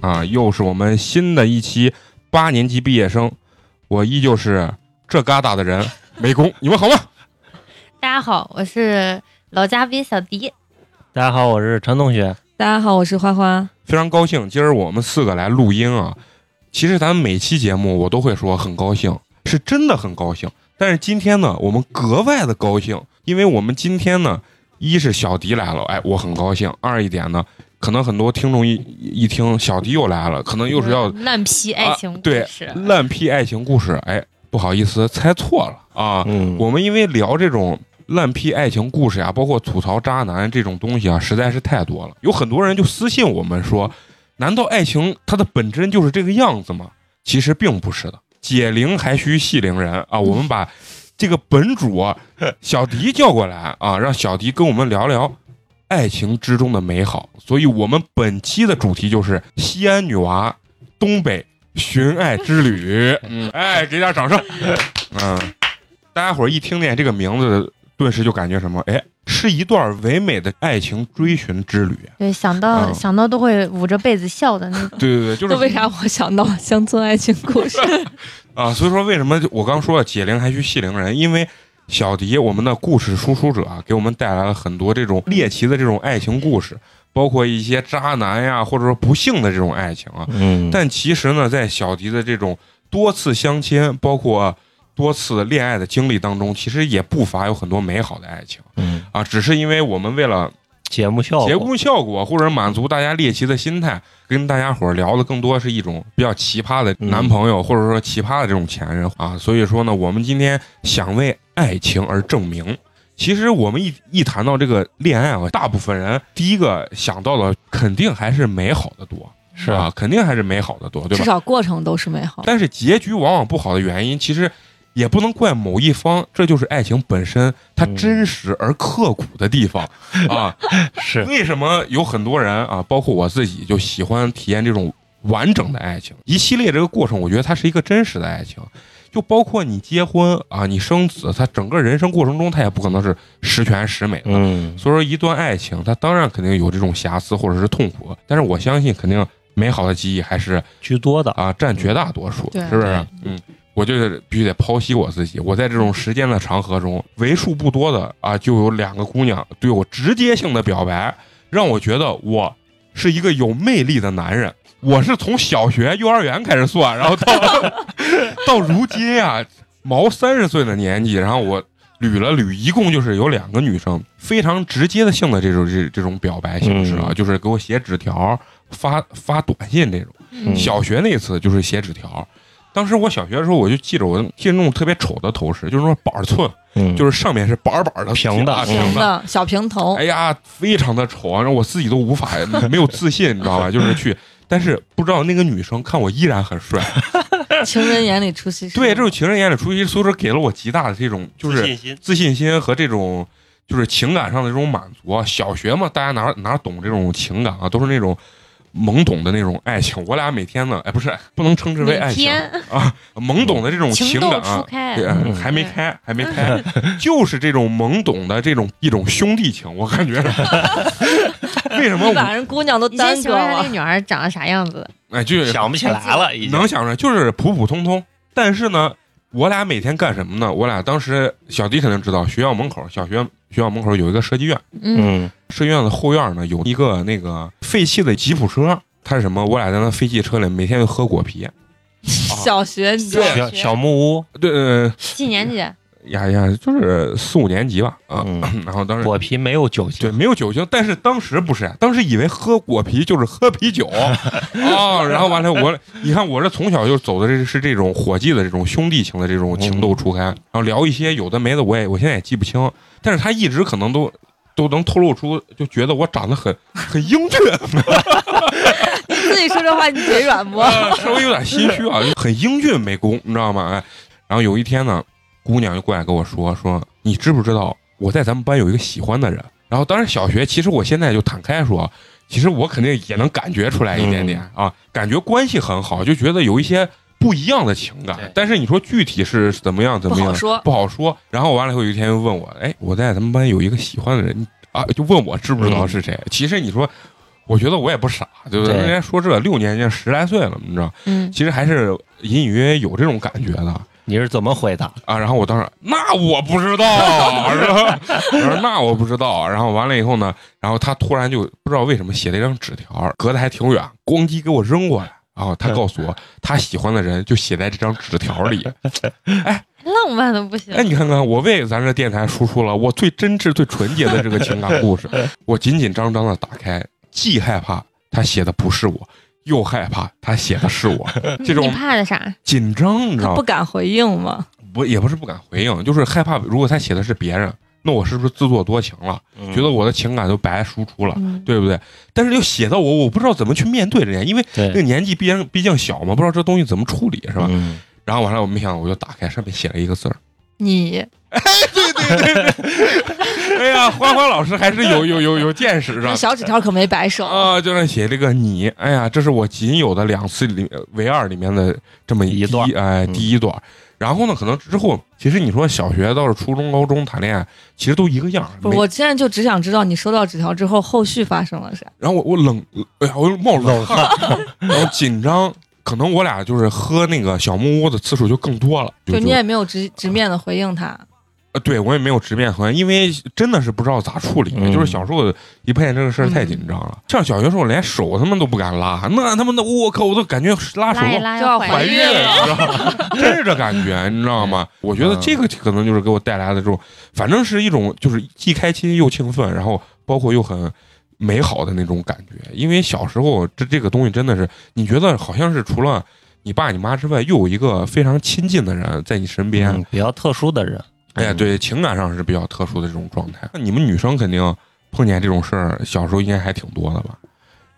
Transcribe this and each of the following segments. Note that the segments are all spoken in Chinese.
啊，又是我们新的一期八年级毕业生，我依旧是这疙瘩的人，美工，你们好吗？大家好，我是老嘉宾小迪。大家好，我是陈同学。大家好，我是花花。非常高兴，今儿我们四个来录音啊。其实咱们每期节目我都会说很高兴，是真的很高兴。但是今天呢，我们格外的高兴，因为我们今天呢，一是小迪来了，哎，我很高兴；二一点呢，可能很多听众一一听小迪又来了，可能又是要烂批爱情故对事，烂批爱情故事，哎，不好意思，猜错了啊。嗯，我们因为聊这种烂批爱情故事呀，包括吐槽渣男这种东西啊，实在是太多了。有很多人就私信我们说，难道爱情它的本真就是这个样子吗？其实并不是的，解铃还须系铃人啊。我们把这个本主啊小迪叫过来啊，让小迪跟我们聊聊爱情之中的美好。所以我们本期的主题就是西安女娃东北寻爱之旅。嗯，哎，给点掌声。嗯，大家伙儿一听见这个名字，顿时就感觉什么？哎，是一段唯美的爱情追寻之旅。对，想到、嗯想到都会捂着被子笑的那 种。对对对，就是为啥我想到乡村爱情故事？啊，所以说为什么我刚说解铃还须系铃人？因为小迪，我们的故事输出者啊，给我们带来了很多这种猎奇的这种爱情故事，包括一些渣男呀，或者说不幸的这种爱情啊。嗯，但其实呢，在小迪的这种多次相亲，包括多次恋爱的经历当中，其实也不乏有很多美好的爱情嗯，啊。只是因为我们为了节目效果，节目效果，或者满足大家猎奇的心态，跟大家伙聊的更多是一种比较奇葩的男朋友，或者说奇葩的这种前任啊。所以说呢，我们今天想为爱情而证明。其实我们一一谈到这个恋爱啊，大部分人第一个想到的肯定还是美好的多，是啊，肯定还是美好的多，对吧至？少过程都是美好。但是结局往往不好的原因，其实也不能怪某一方，这就是爱情本身它嗯真实而刻骨的地方、啊。是，为什么有很多人啊，包括我自己，就喜欢体验这种完整的爱情？一系列这个过程，我觉得它是一个真实的爱情。就包括你结婚啊，你生子，他整个人生过程中，他也不可能是十全十美的。嗯，所以说，一段爱情，它当然肯定有这种瑕疵或者是痛苦，但是我相信，肯定美好的记忆还是居多的，啊占绝大多数，是不是？嗯，我就必须得剖析我自己。我在这种时间的长河中，为数不多的啊，就有两个姑娘对我直接性的表白，让我觉得我是一个有魅力的男人。我是从小学、幼儿园开始算，然后到到如今呀、毛三十岁的年纪，然后我捋了捋，一共就是有两个女生非常直接的性的这种这这种表白形式啊，嗯就是给我写纸条、发发短信这种。嗯小学那次就是写纸条，当时我小学的时候，我就记着我记着那种特别丑的头饰，就是那种板寸，嗯，就是是上面是板板的平的平的。小平头哎，呀，非常的丑啊！让我自己都无法没有自信，你知道吧？就是去，但是不知道那个女生看我依然很帅，情人眼里出西施。对，这种情人眼里出西施，所以说给了我极大的这种就是信心，自信心和这种就是情感上的这种满足啊。小学嘛，大家哪哪懂这种情感啊？都是那种懵懂的那种爱情。我俩每天呢，哎，不是不能称之为爱情天 啊，懵懂的这种情感啊。还没开，还没开，就是这种懵懂的这种一种兄弟情，我感觉。为什么我把？人姑娘都你先耽搁形容一下那了。女孩长得啥样子？哎，就是想不起来了，已经能想出来，就是普普通通。但是呢，我俩每天干什么呢？我俩当时小迪肯定知道，学校门口小学学校门口有一个设计院，嗯，嗯设计院的后院呢有一个那个废弃的吉普车，它是什么？我俩在那废弃车里每天就喝果啤。小学你知道对小小木屋，对，呃，几年级？呀呀，就是四五年级吧啊。嗯，然后当时果皮没有酒精对，没有酒精，但是当时不是，当时以为喝果啤就是喝啤酒啊。然后完了，我你看我这从小就走的这是这种伙计的这种兄弟情的这种情窦初开，然后聊一些有的没的，我也我现在也记不清，但是他一直可能都。都能透露出，就觉得我长得很很英俊，你自己说这话，你嘴软不？啊稍微有点心虚啊，就很英俊美工，你知道吗？哎，然后有一天呢，姑娘就过来跟我说说，你知不知道我在咱们班有一个喜欢的人？然后当时小学，其实我现在就坦开说，其实我肯定也能感觉出来一点点、啊，感觉关系很好，就觉得有一些不一样的情感。但是你说具体是怎么样怎么样不好说不好说。然后完了以后，有一天又问我，哎，我在咱们班有一个喜欢的人，啊，就问我知不知道是谁？其实你说。我觉得我也不傻，对不对？对人家说这六年级十来岁了，你知道，嗯，其实还是隐隐约约有这种感觉的你是怎么回答？啊。然后我当时那我不知道，是吧？我说那我不知道。然后完了以后呢，然后他突然就不知道为什么写了一张纸条，隔得还挺远，咣叽给我扔过来。然后他告诉我，他喜欢的人就写在这张纸条里。哎浪漫的不行哎，。你看看，我为咱这电台输出了我最真挚、最纯洁的这个情感故事。我紧紧张张的打开，既害怕他写的不是我，又害怕他写的是我，这种你怕的啥？紧张，你知道不？敢回应吗？不也不是不敢回应，就是害怕，如果他写的是别人，那我是不是自作多情了？嗯觉得我的情感都白输出了，嗯，对不对？但是又写到我，我不知道怎么去面对人家，因为那个，年纪毕竟毕竟小嘛，不知道这东西怎么处理，是吧？嗯然后完了，我没想到，我就打开，上面写了一个字儿。你 哎 呀，欢欢老师还是有有有有见识是吧？小纸条可没白收。啊，就那写这个你，哎呀，这是我仅有的两次里唯二里面的这么一段第哎，嗯第一段。然后呢，可能之后，其实你说小学到了初中、高中谈恋爱，其实都一个样。不，没我现在就只想知道你收到纸条之后后续发生了啥。然后我我冷，哎呀，我冒冷汗，然后紧张。可能我俩就是喝那个小木屋的次数就更多了，就就你也没有直直面的回应他，呃，对我也没有直面和，因为真的是不知道咋处理。嗯就是小时候一碰见这个事儿太紧张了，像小学时候连手他们都不敢拉，那他妈的我靠，我都感觉拉手都怀就要怀怀孕，了你知道吗？真是这感觉，你知道吗？我觉得这个可能就是给我带来的这种，反正是一种就是既开心又兴奋，然后包括又很美好的那种感觉。因为小时候这这个东西真的是，你觉得好像是除了你爸你妈之外，又有一个非常亲近的人在你身边。嗯比较特殊的人，哎呀，对，情感上是比较特殊的这种状态。那你们女生肯定碰见这种事儿，小时候应该还挺多的吧？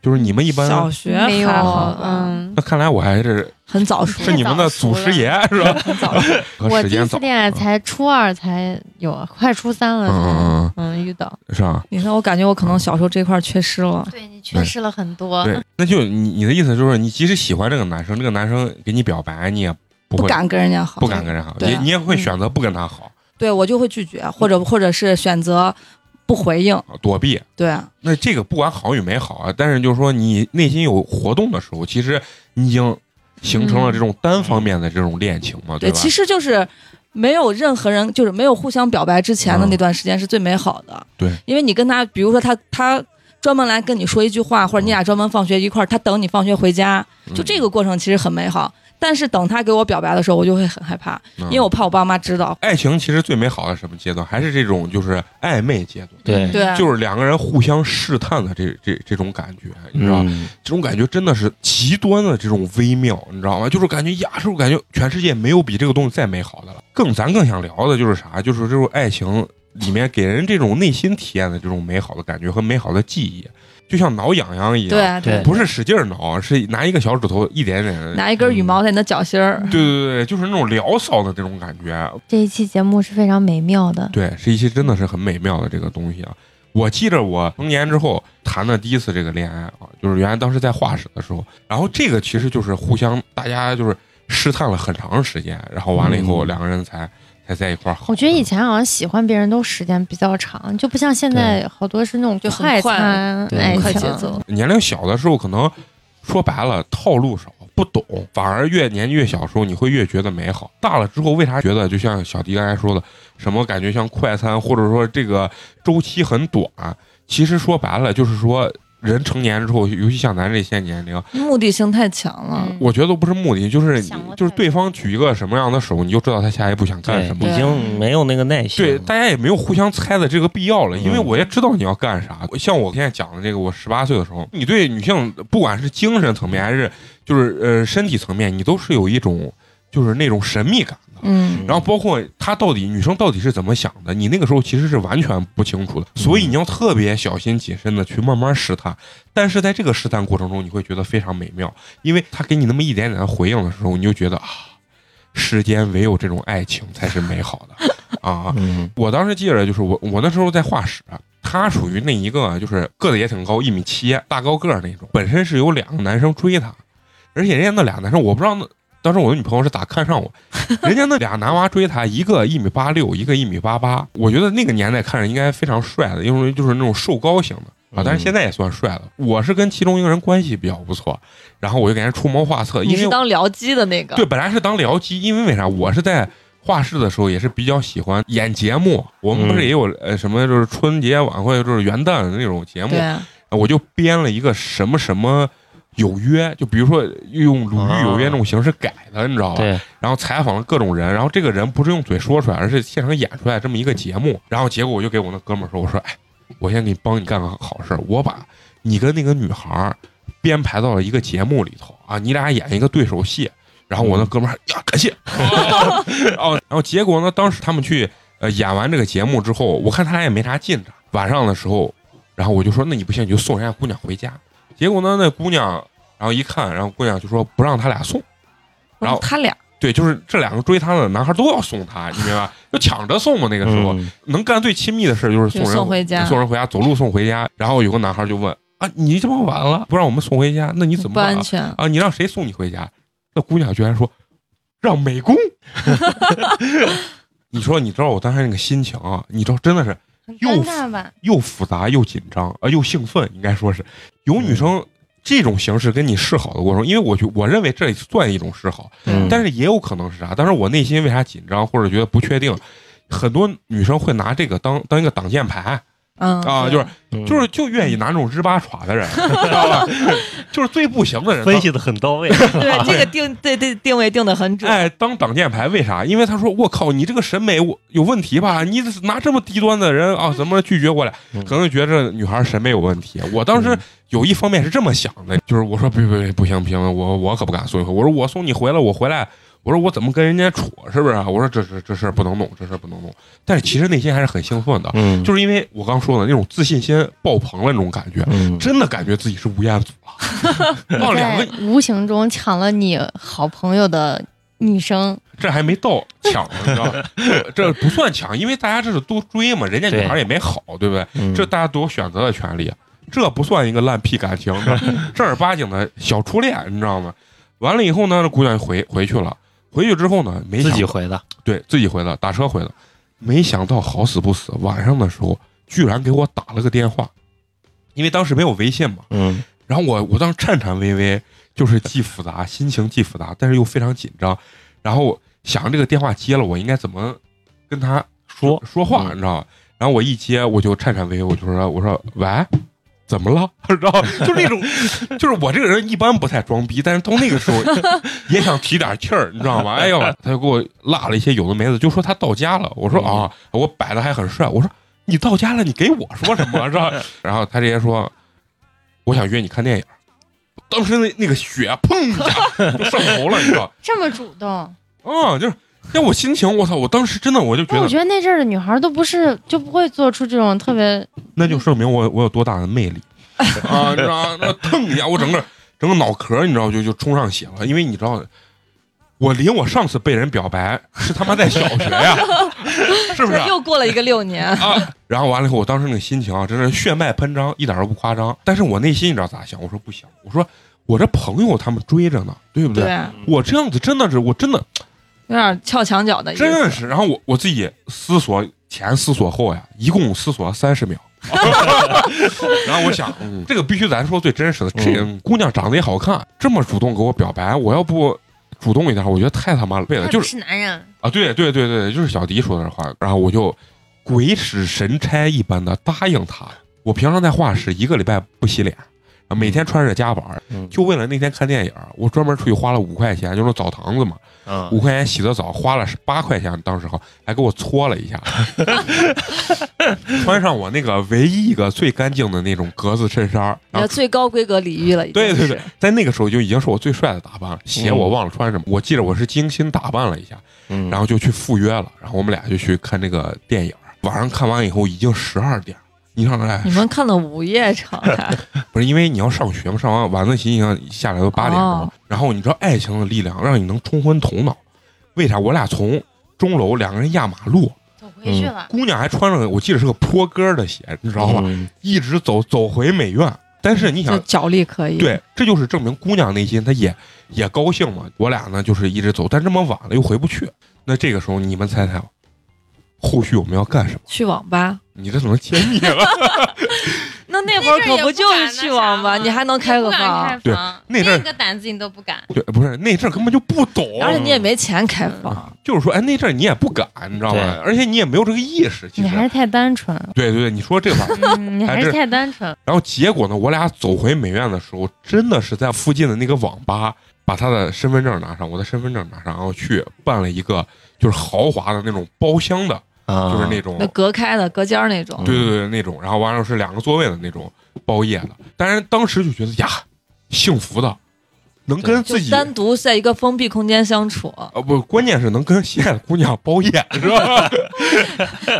就是你们一般，小学没有还好，嗯，那看来我还是很早熟是。你们的祖师爷是吧？很早我第一时间早，次恋爱才初二才有，快初三了嗯才，嗯嗯，遇到。嗯，是吧？你看，我感觉我可能小时候这块缺失了。对你缺失了很多。对，那就你你的意思就是，你即使喜欢这个男生，这个男生给你表白，你也不会不敢跟人家好，不敢跟人好，对啊你你也会选择不跟他好，对我就会拒绝，或者或者是选择不回应。躲避。对，啊那这个不管好与没好啊，但是就是说你内心有活动的时候，其实你已经形成了这种单方面的这种恋情嘛，对，吧？其实就是没有任何人，就是没有互相表白之前的嗯那段时间是最美好的。对，因为你跟他，比如说他他专门来跟你说一句话，或者你俩专门放学一块儿，他等你放学回家，就这个，个过程其实很美好。但是等他给我表白的时候，我就会很害怕，嗯因为我怕我爸妈知道。爱情其实最美好的什么阶段，还是这种就是暧昧阶段，对，就是两个人互相试探的这这这种感觉，你知道，嗯这种感觉真的是极端的这种微妙，你知道吗？就是感觉呀，是不是感觉全世界没有比这个东西再美好的了。更咱更想聊的就是啥？就是这种爱情里面给人这种内心体验的这种美好的感觉和美好的记忆，就像挠痒痒一样，对，啊对不是使劲儿挠，是拿一个小指头一点点。拿一根羽毛在你的脚心儿。对对对，就是那种撩骚的这种感觉，这一期节目是非常美妙的。对，是一期真的是很美妙的这个东西啊。我记着我成年之后谈的第一次这个恋爱啊，就是原来当时在画室的时候，然后这个其实就是互相大家就是试探了很长时间，然后完了以后嗯两个人才才在一块儿好。我觉得以前好像喜欢别人都时间比较长，就不像现在好多是那种就快快餐对爱情快节奏。年龄小的时候可能说白了套路少。不懂，反而越年纪越小的时候，你会越觉得美好。大了之后，为啥觉得就像小迪刚才说的，什么感觉像快餐，或者说这个周期很短？其实说白了，就是说人成年之后，尤其像咱这些年龄，目的性太强了。嗯我觉得都不是目的，就是就是对方举一个什么样的手，你就知道他下一步想干，什么。已经没有那个耐心。对，大家也没有互相猜的这个必要了，因为嗯我也知道你要干啥。像我现在讲的这个，我十八岁的时候，你对女性不管是精神层面还是就是呃身体层面，你都是有一种就是那种神秘感的。嗯，然后包括她到底女生到底是怎么想的，你那个时候其实是完全不清楚的，所以你要特别小心谨慎的去慢慢试探。但是在这个试探过程中，你会觉得非常美妙，因为她给你那么一点点的回应的时候，你就觉得啊，世间唯有这种爱情才是美好的啊。嗯，我当时记着，就是我我那时候在画室，他属于那一个就是个子也挺高，一米七，大高个儿那种。本身是有两个男生追他，而且人家那俩男生我不知道那当时我的女朋友是咋看上我，人家那俩男娃追她，一个一米八六，一个一米八八。我觉得那个年代看着应该非常帅的，因为就是那种瘦高型的啊，但是现在也算帅了。我是跟其中一个人关系比较不错，然后我就给人出谋划策，你因为是当僚机的那个，对，本来是当僚机，因为为啥？我是在画室的时候也是比较喜欢演节目，我们不是嗯也有呃什么就是春节晚会，就是元旦的那种节目，对，我就编了一个什么什么。有约，就比如说用鲁豫有约那种形式改的，你知道吧？对，然后采访了各种人，然后这个人不是用嘴说出来，而是现场演出来这么一个节目。然后结果我就给我那哥们儿说：“我说，哎，我先给你帮你干个好事，我把你跟那个女孩编排到了一个节目里头啊，你俩演一个对手戏。”然后我那哥们儿呀，感谢。哦，然后结果呢，当时他们去呃演完这个节目之后，我看他俩也没啥进展。晚上的时候，然后我就说：“那你不行，你就送人家姑娘回家。”结果呢，那姑娘然后一看，然后姑娘就说不让他俩送。然后他俩对，就是这两个追她的男孩都要送她，你明白吧？就抢着送嘛。那个时候、嗯能干最亲密的事就是送人送回家送人回家，走路送回家。然后有个男孩就问啊，你这么晚了不让我们送回家，那你怎么不办啊？安全，啊，你让谁送你回家？那姑娘居然说让美工。你说，你知道我当时那个心情啊？你知道真的是很又？又复杂又紧张呃，又兴奋，应该说是有女生这种形式跟你示好的过程，因为我觉我认为这也算一种示好，嗯但是也有可能是啥？但是我内心为啥紧张或者觉得不确定？很多女生会拿这个当当一个挡箭牌嗯啊，就是嗯就是就愿意拿那种日巴耍的人，知道吧？就是最不行的人分析的很到位。对这个定对对定位定的很准，哎，当挡箭牌为啥？因为他说我靠，你这个审美我有问题吧？你拿这么低端的人啊，怎么拒绝过来？嗯可能觉着女孩审美有问题。我当时嗯有一方面是这么想的，就是我说别别别不行不行，我我可不敢送你回。我说我送你回来，我回来，我说我怎么跟人家处，是不是啊？我说这这这事儿不能弄，这事儿不能弄。但是其实内心还是很兴奋的，嗯，就是因为我刚说的那种自信心爆棚了那种感觉，嗯，真的感觉自己是吴彦祖了。到两个在无形中抢了你好朋友的女生，这还没到抢呢，你知道吗？这不算抢，因为大家这是都追嘛，人家女孩也没好，对不对？嗯这大家都有选择的权利，这不算一个烂屁感情，这 正儿八经的小初恋，你知道吗？完了以后呢，这姑娘回回去了，回去之后呢，没想自己回的，对自己回的，打车回的，没想到好死不死，晚上的时候居然给我打了个电话，因为当时没有微信嘛，嗯。然后我我当时颤颤巍巍，就是既复杂，心情既复杂，但是又非常紧张。然后想这个电话接了，我应该怎么跟他说说话，嗯你知道吧？然后我一接，我就颤颤巍巍，我就说我说喂，怎么了？知道吧？就那种，就是我这个人一般不太装逼，但是到那个时候也想提点气儿，你知道吗？哎呦，他就给我拉了一些有的没的，就说他到家了。我说嗯啊，我摆的还很帅。我说你到家了，你给我说什么？是吧？然后他直接说，我想约你看电影。当时那那个血砰一下 就上头了，你知道？这么主动，嗯，就是 让我心情，我操！我当时真的我就觉得我得，觉得那阵儿的女孩都不是就不会做出这种特别那就说明我我有多大的魅力 啊！你知道吗？那腾一下，我整个整个脑壳，你知道就就冲上血了，因为你知道，我离我上次被人表白是他妈在小学呀，是不是啊？又过了一个六年，啊，然后完了以后，我当时那个心情啊，真是血脉喷张，一点都不夸张。但是我内心你知道咋想？我说不行，我说我这朋友他们追着呢，对不对？对，我这样子真的是，我真的有点撬墙角的意思，真的是。然后我我自己思索前思索后呀，一共思索了三十秒。然后我想，嗯，这个必须咱说最真实的。这个姑娘长得也好看，这么主动给我表白，我要不主动一点，我觉得太他妈累了。就是是男人，啊，对对对对，就是小迪说的这话。然后我就鬼使神差一般的答应他。我平常在画室一个礼拜不洗脸，啊每天穿着夹板就为了那天看电影，我专门出去花了五块钱，就那澡堂子嘛，啊五块钱洗的澡，花了八块钱，当时好还给我搓了一下，穿上我那个唯一一个最干净的那种格子衬衫儿，然后最高规格礼遇了，对对对，在那个时候就已经是我最帅的打扮了。鞋我忘了穿什么，我记得我是精心打扮了一下，嗯，然后就去赴约了，然后我们俩就去看那个电影。晚上看完以后已经十二点，你想哎你，们看的午夜场还 不是因为你要上学嘛，上完晚自习你想下来都八点钟，哦然后你知道爱情的力量让你能冲昏头脑。为啥？我俩从钟楼两个人压马路，走回去了。姑娘还穿着我记得是个坡跟的鞋，你知道吧？嗯一直走走回美院。但是你想，脚力可以。，对，这就是证明姑娘内心她也也高兴嘛。我俩呢就是一直走，但这么晚了又回不去。那这个时候你们猜猜，后续我们要干什么？去网吧。你这怎么揭秘了？那那会儿可不就是去网吧，你还能开个房，对，那阵儿个胆子你都不敢。对，不是那阵儿根本就不懂，而且你也没钱开房。就是说，哎，那阵儿你也不敢，你知道对吗？而且你也没有这个意识。其实，你还是太单纯，对对对，你说这话。嗯，你还是太单纯。然后结果呢，我俩走回美院的时候，真的是在附近的那个网吧，把他的身份证拿上，我的身份证拿上，然后去办了一个就是豪华的那种包厢的，啊，就是那种那隔开的隔间儿那种，对对对那种，然后完了是两个座位的那种包夜的。当然当时就觉得呀，幸福的，能跟自己单独在一个封闭空间相处，呃不，关键是能跟心爱的姑娘包夜，是吧？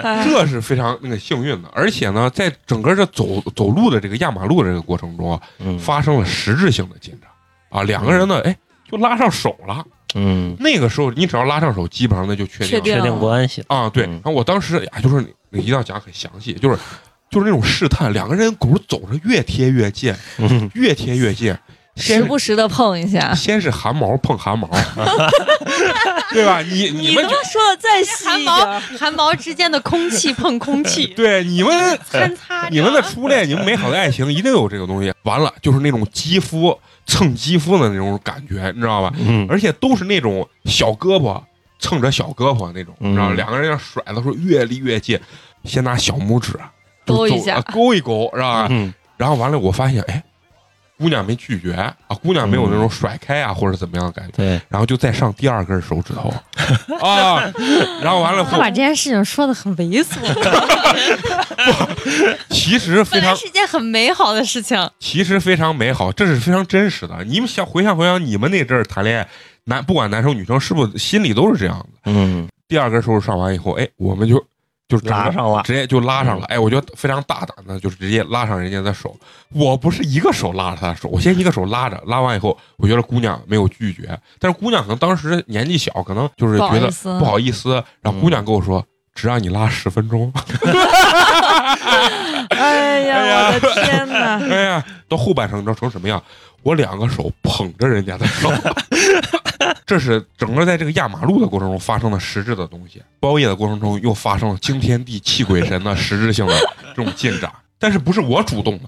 哎 这是非常那个幸运的。而且呢，在整个这走走路的这个压马路的这个过程中啊，嗯发生了实质性的进展啊，两个人呢，哎，就拉上手了。嗯，那个时候你只要拉上手，基本上那就确定了。确定关系，啊。对，嗯。然后我当时呀，就是一定要讲很详细，就是就是那种试探，两个人狗走着越贴越近，嗯。越贴越近，先时不时的碰一下。先是汗毛碰汗毛，对吧？你你们说的再细汗毛汗毛之间的空气 碰空气，对你们参差。你们的初恋，你们美好的爱情一定有这个东西。完了，就是那种肌肤蹭肌肤的那种感觉，你知道吧？嗯而且都是那种小胳膊蹭着小胳膊那种，你知道两个人要甩的时候越离越近，先拿小拇指勾一下啊勾一勾，是吧？嗯然后完了，我发现，哎，姑娘没拒绝啊，姑娘没有那种甩开啊、或者怎么样的感觉，对，然后就再上第二根手指头 啊，然后完了后，他把这件事情说的很猥琐，其实非常是一件很美好的事情。其实非常美好，这是非常真实的。你们想回想回想，你们那阵儿谈恋爱，男不管男生女生，是不是心里都是这样的？嗯，第二根手指上完以后，哎，我们就就拉上了，直接就拉上了。哎，我觉得非常大胆的，就是直接拉上人家的手。我不是一个手拉着他的手，我先一个手拉着，拉完以后，我觉得姑娘没有拒绝，但是姑娘可能当时年纪小，可能就是不好觉得意思不好意思，然后姑娘跟我说。只让你拉十分钟，哎呀，我的天哪！哎呀，到后半程你知道成什么样？我两个手捧着人家的手，这是整个在这个压马路的过程中发生的实质的东西。包夜的过程中又发生了惊天地泣鬼神的实质性的这种进展，但是不是我主动的，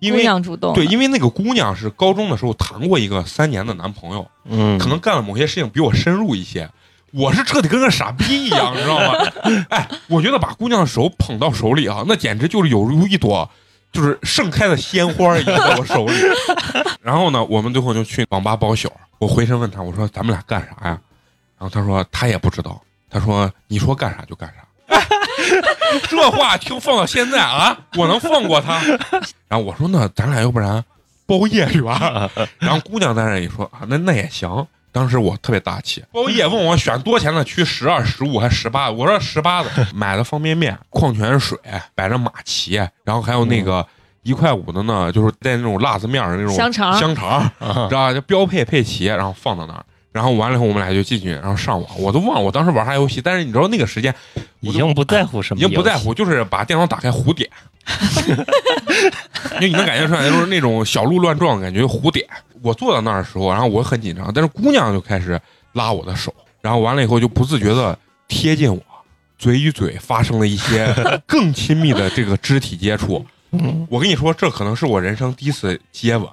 因姑为娘主动，对，因为那个姑娘是高中的时候谈过一个三年的男朋友，嗯，可能干了某些事情比我深入一些。我是彻底跟个傻逼一样，你知道吗？哎，我觉得把姑娘的手捧到手里啊，那简直就是有如一朵就是盛开的鲜花一样在我手里。然后呢，我们最后就去网吧包宿。我回身问他，我说咱们俩干啥呀？然后他说他也不知道。他说你说干啥就干啥。这话听放到现在啊，我能放过他？然后我说那咱俩要不然包夜去吧？然后姑娘在那也说啊，那那也行。当时我特别大气，包夜问我选多钱的区，十二、十五还十八？我说十八的，买的方便面、矿泉水，摆着马奇，然后还有那个一块五的呢，就是带那种辣子面的那种香肠香肠，啊知道吧？就标配配齐，然后放到那儿。然后完了以后，我们俩就进去，然后上网。我都忘了我当时玩啥游戏，但是你知道那个时间已经不在乎什么已，经不在乎，，就是把电脑打开胡点，因为你能感觉出来，就是那种小鹿乱撞的感觉，胡点。我坐到那儿的时候，然后我很紧张，但是姑娘就开始拉我的手，然后完了以后就不自觉的贴近我，嘴与嘴发生了一些 更亲密的这个肢体接触。嗯我跟你说，这可能是我人生第一次接吻，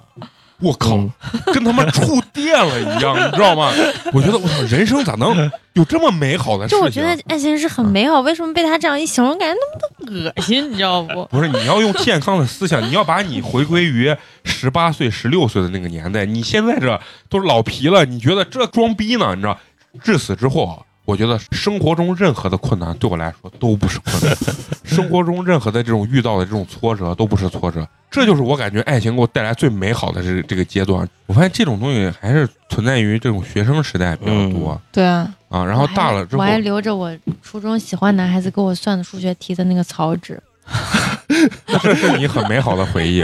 我靠，嗯跟他妈触电了一样，你知道吗？我觉得我操，人生咋能有这么美好的事情？就我觉得爱情是很美好，为什么被他这样一形容，感觉那么的恶心，你知道不？不是，你要用健康的思想，你要把你回归于十八岁、十六岁的那个年代。你现在这都是老皮了，你觉得这装逼呢？你知道，至此之后啊，我觉得生活中任何的困难对我来说都不是困难，生活中任何的这种遇到的这种挫折都不是挫折。这就是我感觉爱情给我带来最美好的这这个阶段。我发现这种东西还是存在于这种学生时代比较多、对啊，啊，然后大了之后我还留着我初中喜欢男孩子给我算的数学题的那个草纸，这是你很美好的回忆。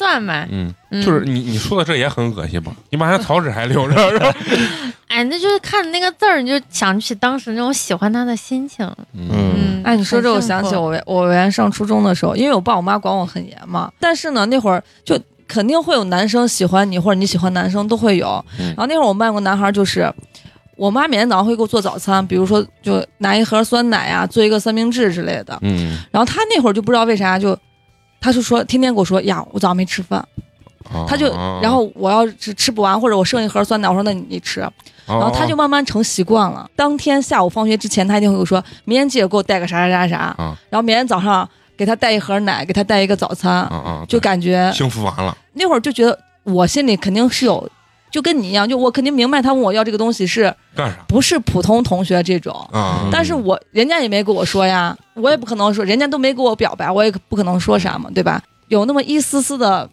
算嘛，嗯，嗯就是你你说的这也很恶心吧？你把那草纸还留着 是吧？哎，那就是看那个字儿，你就想起当时那种喜欢他的心情。嗯嗯，哎，你说这，我想起我我原来上初中的时候，因为我爸我妈管我很严嘛，但是呢，那会儿就肯定会有男生喜欢你，或者你喜欢男生都会有。嗯然后那会儿我们班有个男孩，就是我妈每天早上会给我做早餐，比如说就拿一盒酸奶呀、做一个三明治之类的。嗯，然后他那会儿就不知道为啥就，他就说天天跟我说呀，我早上没吃饭，啊他就然后我要是吃不完或者我剩一盒酸奶，我说那你你吃，然然后他就慢慢成习惯了。当天下午放学之前，他一定会跟我说，明天记得给我带个啥啥啥啥。啊然后明天早上给他带一盒奶，给他带一个早餐，就感觉幸福完了。那会儿就觉得我心里肯定是有，就跟你一样，就我肯定明白他问我要这个东西是干啥不是普通同学这种。啊？但是我人家也没跟我说呀，我也不可能说，人家都没给我表白，我也不可能说啥嘛，对吧？有那么一丝丝的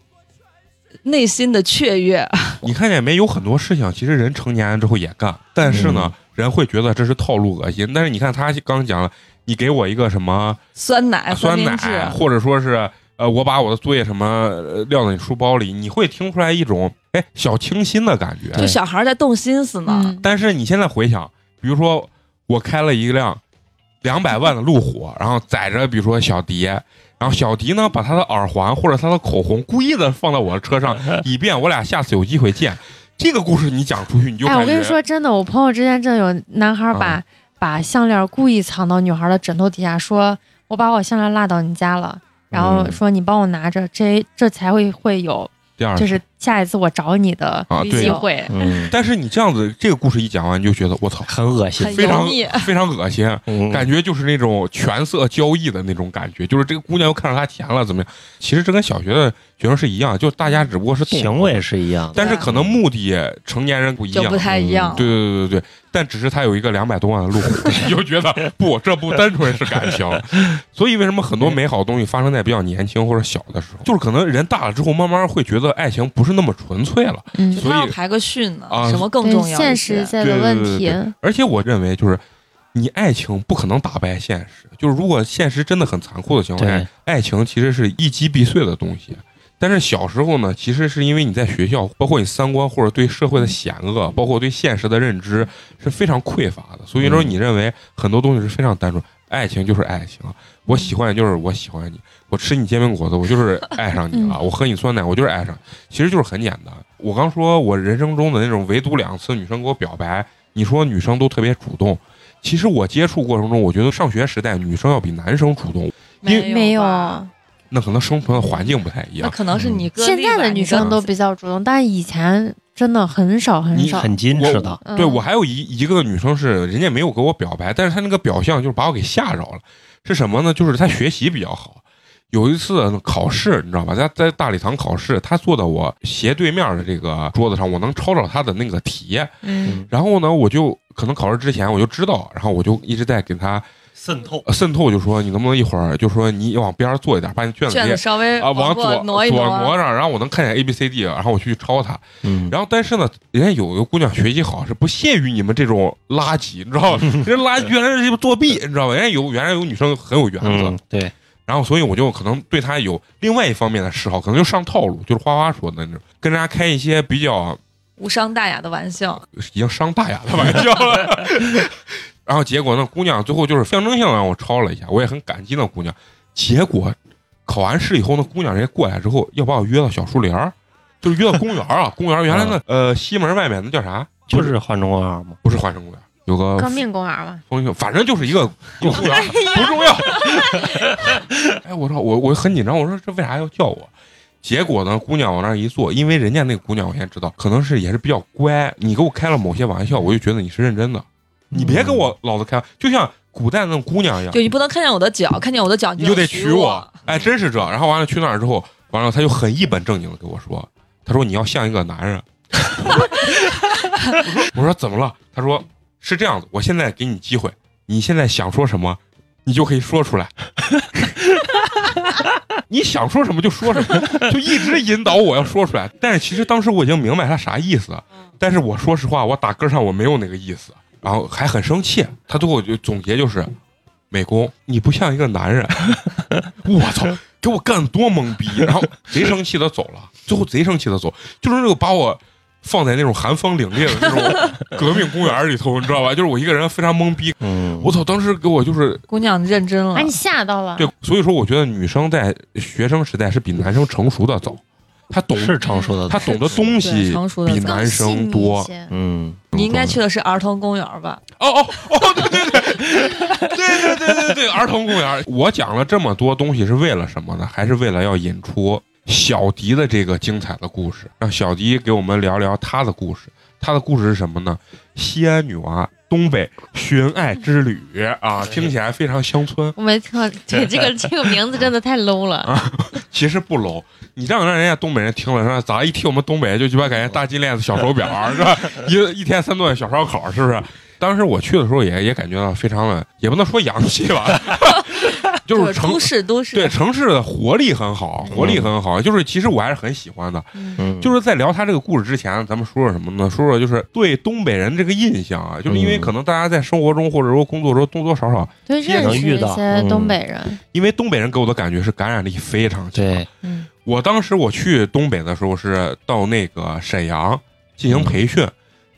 内心的雀跃，你看见没？有很多事情，其实人成年了之后也干，但是呢，人会觉得这是套路恶心。但是你看他刚讲了，你给我一个什么酸奶、酸奶或者说是呃，我把我的作业什么呃撂在你书包里，你会听出来一种哎小清新的感觉。就小孩在动心思呢。嗯，但是你现在回想，比如说我开了一辆两百万的路虎，然后载着比如说小迪，然后小迪呢把他的耳环或者他的口红故意的放到我的车上，以便我俩下次有机会见。这个故事你讲出去，你就哎，我跟你说真的，我朋友之间真的有男孩把、啊把项链故意藏到女孩的枕头底下，说我把我项链落到你家了。然后嗯说你帮我拿着，这这才会会有，第二就是下一次我找你的啊对。机会。嗯，但是你这样子，这个故事一讲完，你就觉得我操，很恶心，非常非常恶心，嗯。感觉就是那种权色交易的那种感觉，就是这个姑娘又看上他钱了，怎么样？其实这跟小学的学生是一样，就大家只不过是行为，是一样的，但是可能目的成年人不一样。就不。太一样。对对对对对，但只是他有一个两百多万的路虎，你就觉得不，这不单纯是感情。所以为什么很多美好的东西发生在比较年轻或者小的时候，就是可能人大了之后，慢慢会觉得爱情不是那么纯粹了。嗯，所以他要排个序呢，啊什么更重要？现实在对对的问题对。对，对而且我认为，就是你爱情不可能打败现实，就是如果现实真的很残酷的情况下，爱情其实是一击必碎的东西。但是小时候呢，其实是因为你在学校，包括你三观或者对社会的险恶，包括对现实的认知是非常匮乏的，所以说嗯。你认为很多东西是非常单纯，爱情就是爱情，我喜欢你就是我喜欢你，我吃你煎饼果子我就是爱上你了，我喝你酸奶我就是爱上，其实就是很简单。我刚说我人生中的那种唯独两次女生给我表白，你说女生都特别主动，其实我接触过程中，我觉得上学时代女生要比男生主动，因为没有。吧那可能生存的环境不太一样。那可能是你个现在的女生都比较主动，但是以前真的很少很你少。很矜持的，嗯对我还有一一个女生是，人家没有给我表白，但是她那个表象就是把我给吓着了。是什么呢？就是他学习比较好。有一次考试，你知道吧，他在大礼堂考试，他坐在我斜对面的这个桌子上，我能抄着他的那个题。嗯，然后呢，我就可能考试之前我就知道，然后我就一直在给她渗透，呃渗透，就说你能不能一会儿就说你往边上坐一点，把你卷子卷子稍微啊往左挪一左挪上，然后我能看见 A B C D，然后我去抄它。嗯，然后但是呢，人家有一个姑娘学习好，是不屑于你们这种垃圾，你知道吗？人家垃圾原来是作弊，你知道吧？人家有原来有女生很有原则，嗯，对，然后所以我就可能对她有另外一方面的嗜好，可能就上套路，就是花花说的那种，跟人家开一些比较无伤大雅的玩笑。已经伤大雅的玩笑了。然后结果那姑娘最后就是象征性地让我抄了一下，我也很感激那姑娘。结果考完试以后，那姑娘人家过来之后要把我约到小树林儿，就是约到公园儿啊，公园儿原来那呃西门外面那叫啥？就是环中央嘛，不是环城公园，有个革命公园嘛，风景，反正就是一个一 个公园，不重要。哎，我说我我很紧张，我说这为啥要叫我？结果呢，姑娘往那一坐，因为人家那个姑娘我现在知道，可能是也是比较乖，你给我开了某些玩笑，我就觉得你是认真的，你别跟我老子开，就像古代那种姑娘一样就，你不能看见我的脚，看见我的脚你就得娶娶我。哎，真是这。然后完了去那儿之后，完了他就很一本正经的跟我说，他说你要像一个男人。我说 我说怎么了？他说是这样子，我现在给你机会，你现在想说什么，你就可以说出来。你想说什么就说什么，就一直引导我要说出来。但是其实当时我已经明白他啥意思了，但是我说实话，我打根上我没有那个意思，然后还很生气。他最后就总结就是，美工你不像一个男人。我操，给我干的多懵逼，然后贼生气的走了，最后贼生气的走，就是那个把我。放在那种寒风凛冽的那种革命公园里头，你知道吧？就是我一个人非常懵逼。嗯，我操！当时给我就是姑娘认真了把，你吓到了。对，所以说我觉得女生在学生时代是比男生成熟的早，她懂是成熟的，他懂的东西比男生多。嗯，你应该去的是儿童公园吧？哦哦哦，对对对，对对对对对，儿童公园。我讲了这么多东西是为了什么呢？还是为了要引出小迪的这个精彩的故事，让小迪给我们聊聊他的故事。他的故事是什么呢？西安女娃东北寻爱之旅啊，听起来非常乡村，我没听过，对 这个这个名字真的太 low 了。其实不 low。你这样让人家东北人听了，是吧？咋一听我们东北就鸡巴感觉大金链子、小手表，是吧？一一天三顿小烧烤，是不是？当时我去的时候也也感觉到非常的，也不能说洋气吧，就是城都市都市，对城市的活力很好，活力很好。就是其实我还是很喜欢的。嗯，就是在聊他这个故事之前，咱们说说什么呢？说说就是对东北人这个印象啊，就是因为嗯可能大家在生活中或者说工作中多多少少，对，也认识能遇到一些嗯东北人，因为东北人给我的感觉是感染力非常强。对，嗯，我当时我去东北的时候是到那个沈阳进行培训，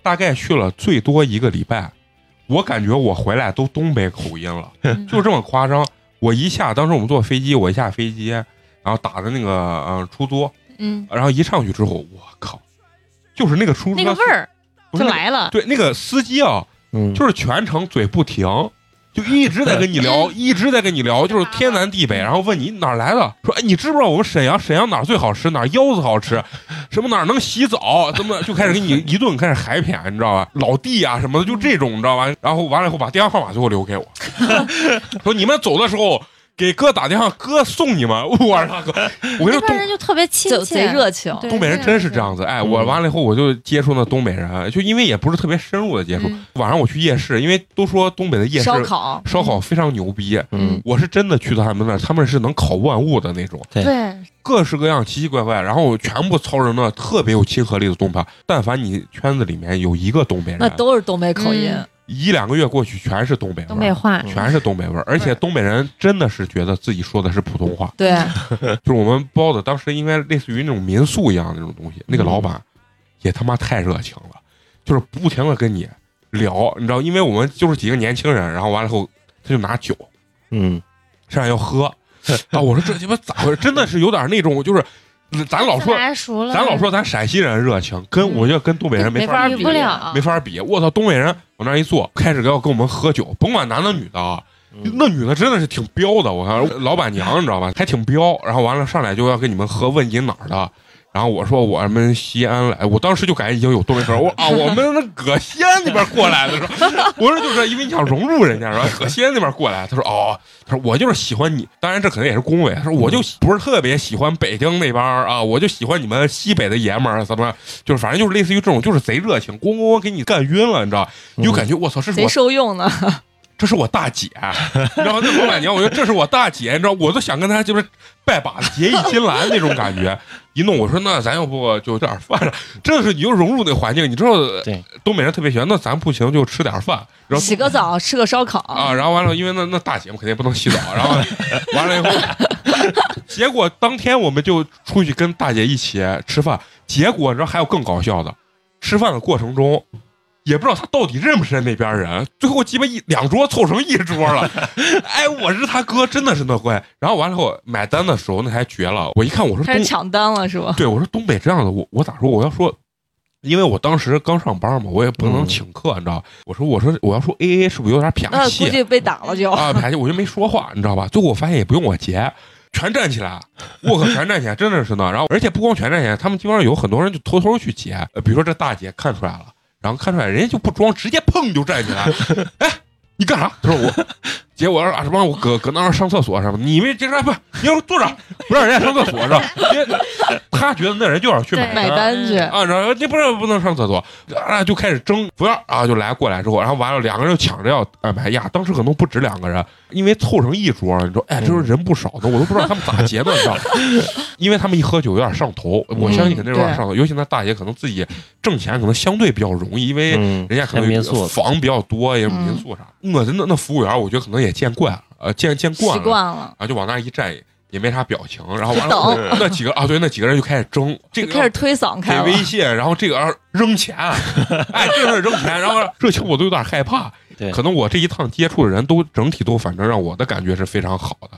大概去了最多一个礼拜，我感觉我回来都东北口音了，嗯就这么夸张。我一下，当时我们坐飞机，我一下飞机，然后打的那个呃出租，嗯，然后一上去之后，我靠，就是那个出租车那个味儿就是来了。对，那个司机啊，嗯，就是全程嘴不停，就一直在跟你聊，一直在跟你聊，就是天南地北，然后问你哪儿来的，说哎，你知不知道我们沈阳沈阳哪儿最好吃，哪儿腰子好吃，什么哪儿能洗澡，怎么就开始给你一顿开始海谝，你知道吧？老弟啊什么的，就这种你知道吧？然后完了以后把电话号码最后留给我，说你们走的时候。给哥打电话，哥送你们。我说大哥，我跟你说东北人就特别亲切，贼热情。东北人真是这样子，哎，我完了以后我就接触那东北人，就因为也不是特别深入的接触。嗯晚上我去夜市，因为都说东北的夜市烧烤，烧烤非常牛逼，嗯，我是真的去到他们那儿，他们是能烤万物的那种，对对，各式各样奇奇怪怪，然后全部操着那特别有亲和力的东北。但凡你圈子里面有一个东北人，那都是东北口音。嗯一两个月过去全是东北味儿，东北话，全是东北味儿，而且东北人真的是觉得自己说的是普通话。对，就是我们包的，当时应该类似于那种民宿一样的那种东西，那个老板也他妈太热情了，就是不停的跟你聊，你知道，因为我们就是几个年轻人，然后完了以后他就拿酒，嗯，上来要喝。啊，我说这鸡巴咋回事？真的是有点那种，就是咱老说咱老说咱陕西人热情，跟我觉得跟东北人没没法法比不了，没法比。我操，东北人往那一坐，开始要跟我们喝酒，甭管男的女的啊，嗯那女的真的是挺彪的，我看老板娘你知道吧，还挺彪。然后完了上来就要跟你们喝，问你哪儿的。然后我说我们西安来，我当时就感觉已经有东北味。我啊，我们搁西安那边过来的是吧？我说就是因为你想融入人家是吧？搁西安那边过来。他说哦，他说我就是喜欢你，当然这可能也是恭维。他说我就不是特别喜欢北京那边啊，我就喜欢你们西北的爷们儿，怎么就是反正就是类似于这种，就是贼热情，咣咣咣给你干晕了，你知道？你就感觉我操，这是贼我受用呢。这是我大姐，然后？那老板娘，我觉得这是我大姐，你知道，我都想跟她就是拜把子、结义金兰那种感觉。一弄，我说那咱要不就吃点饭了？真的是你就融入那个环境，你知道，对，东北人特别喜欢。那咱不行就吃点饭，然后洗个澡，吃个烧烤啊，然后完了，因为那那大姐们肯定不能洗澡，然后完了以后，结果当天我们就出去跟大姐一起吃饭，结果你知道还有更搞笑的，吃饭的过程中。也不知道他到底认不认那边人，最后鸡巴一两桌凑成一桌了。哎，我是他哥，真的是那乖。然后完了后买单的时候那还绝了，我一看我说东开始抢单了是吧？对，我说东北这样的，我我咋说？我要说，因为我当时刚上班嘛，我也不能嗯请客，你知道？我说我说我要说 A A 是不是有点偏气估计被打了就。啊？偏气，我就没说话，你知道吧？最后我发现也不用我结，全站起来，我靠，全站起来，真的是呢。然后而且不光全站起来，他们基本上有很多人就偷偷去结，呃比如说这大姐看出来了，然后看出来人家就不装，直接砰就站起来，哎，你干啥？他说我。姐，我说啊什么？我搁搁那儿上厕所什么？你们这啥不？你要坐着，不让人家上厕所是吧？因为他觉得那人就要去买买单去，啊，然后你不是不能上厕所啊，就开始争，服务员啊就来过来之后，然后完了两个人就抢着要安排呀，当时可能不止两个人，因为凑成一桌，你说哎，这时候人不少的，我都不知道他们咋结的，你知道吗？因为他们一喝酒有点上头，我相信肯定有点上头，尤其那大爷可能自己挣钱可能相对比较容易，因为嗯，人家可能房比较多，也有民宿啥，我的那那服务员，我觉得可能也见惯了，呃，见见惯了，习惯了，然后就往那儿一站，也没啥表情，然后完就了等那几个啊，对，那几个人就开始争，这个开始推搡开微信，然后这个人扔钱，哎，这是扔钱，然后这情我都有点害怕。对可能我这一趟接触的人都整体都反正让我的感觉是非常好的，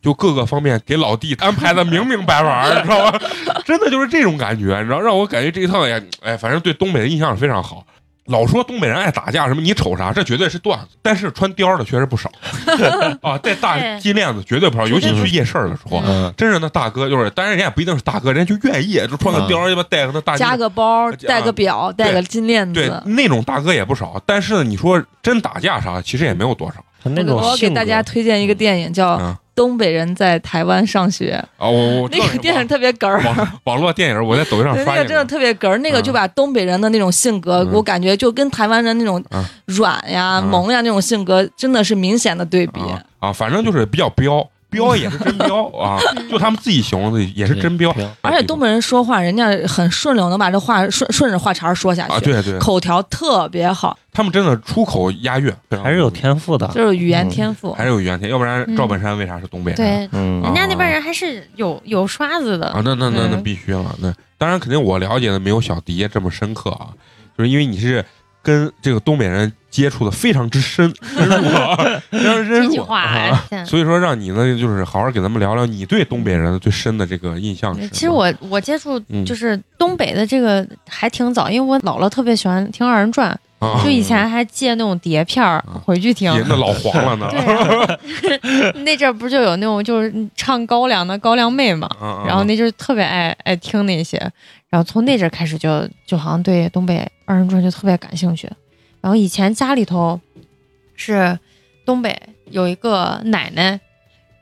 就各个方面给老弟安排的明明白白，你知道吧？真的就是这种感觉，你知道，让我感觉这一趟也，哎，反正对东北的印象是非常好。老说东北人爱打架什么，你瞅啥？这绝对是段子。但是穿貂儿的确实不少 啊，戴大金链子绝对不少，尤其去夜市的时候，嗯，真是那大哥就是，当然人家也不一定是大哥，人家就愿意就穿个貂儿，吧戴个那大金加个包，加戴个表，戴个金链子对子。那种大哥也不少。但是你说真打架啥，其实也没有多少那种我给大家推荐一个电影，叫《嗯东北人在台湾上学啊。我我》，那个电影特别哏儿。网络电影，我在抖音上刷，那个真的。特别哏儿，那个就把东北人的那种性格，嗯我感觉就跟台湾人那种嗯软呀、嗯萌呀那种性格，真的是明显的对比。啊啊，反正就是比较彪，彪也是真彪啊，就他们自己形容的也是真彪。而且东北人说话，人家很顺溜，能把这话顺顺着话茬说下去，啊，对对，口条特别好，他们真的出口押韵，还是有天赋的，就是语言天赋。还是有语言天，要不然嗯赵本山为啥是东北人？对，嗯人家那边人还是有有刷子的啊，那那那那嗯必须了。那当然肯定我了解的没有小迪这么深刻啊，就是因为你是跟这个东北人接触的非常之深 深入啊，非常深入这句话，啊。所以说，让你呢，就是好好给咱们聊聊你对东北人的最深的这个印象是。其实我我接触嗯就是东北的这个还挺早，因为我姥姥特别喜欢听二人转，啊就以前还借那种碟片儿啊回去听。也那老黄了呢。对啊，那阵儿不就有那种就是唱高粱的高粱妹嘛，啊然后那阵儿特别爱爱听那些，然后从那阵儿开始就就好像对东北二人转就特别感兴趣。然后以前家里头是东北有一个奶奶，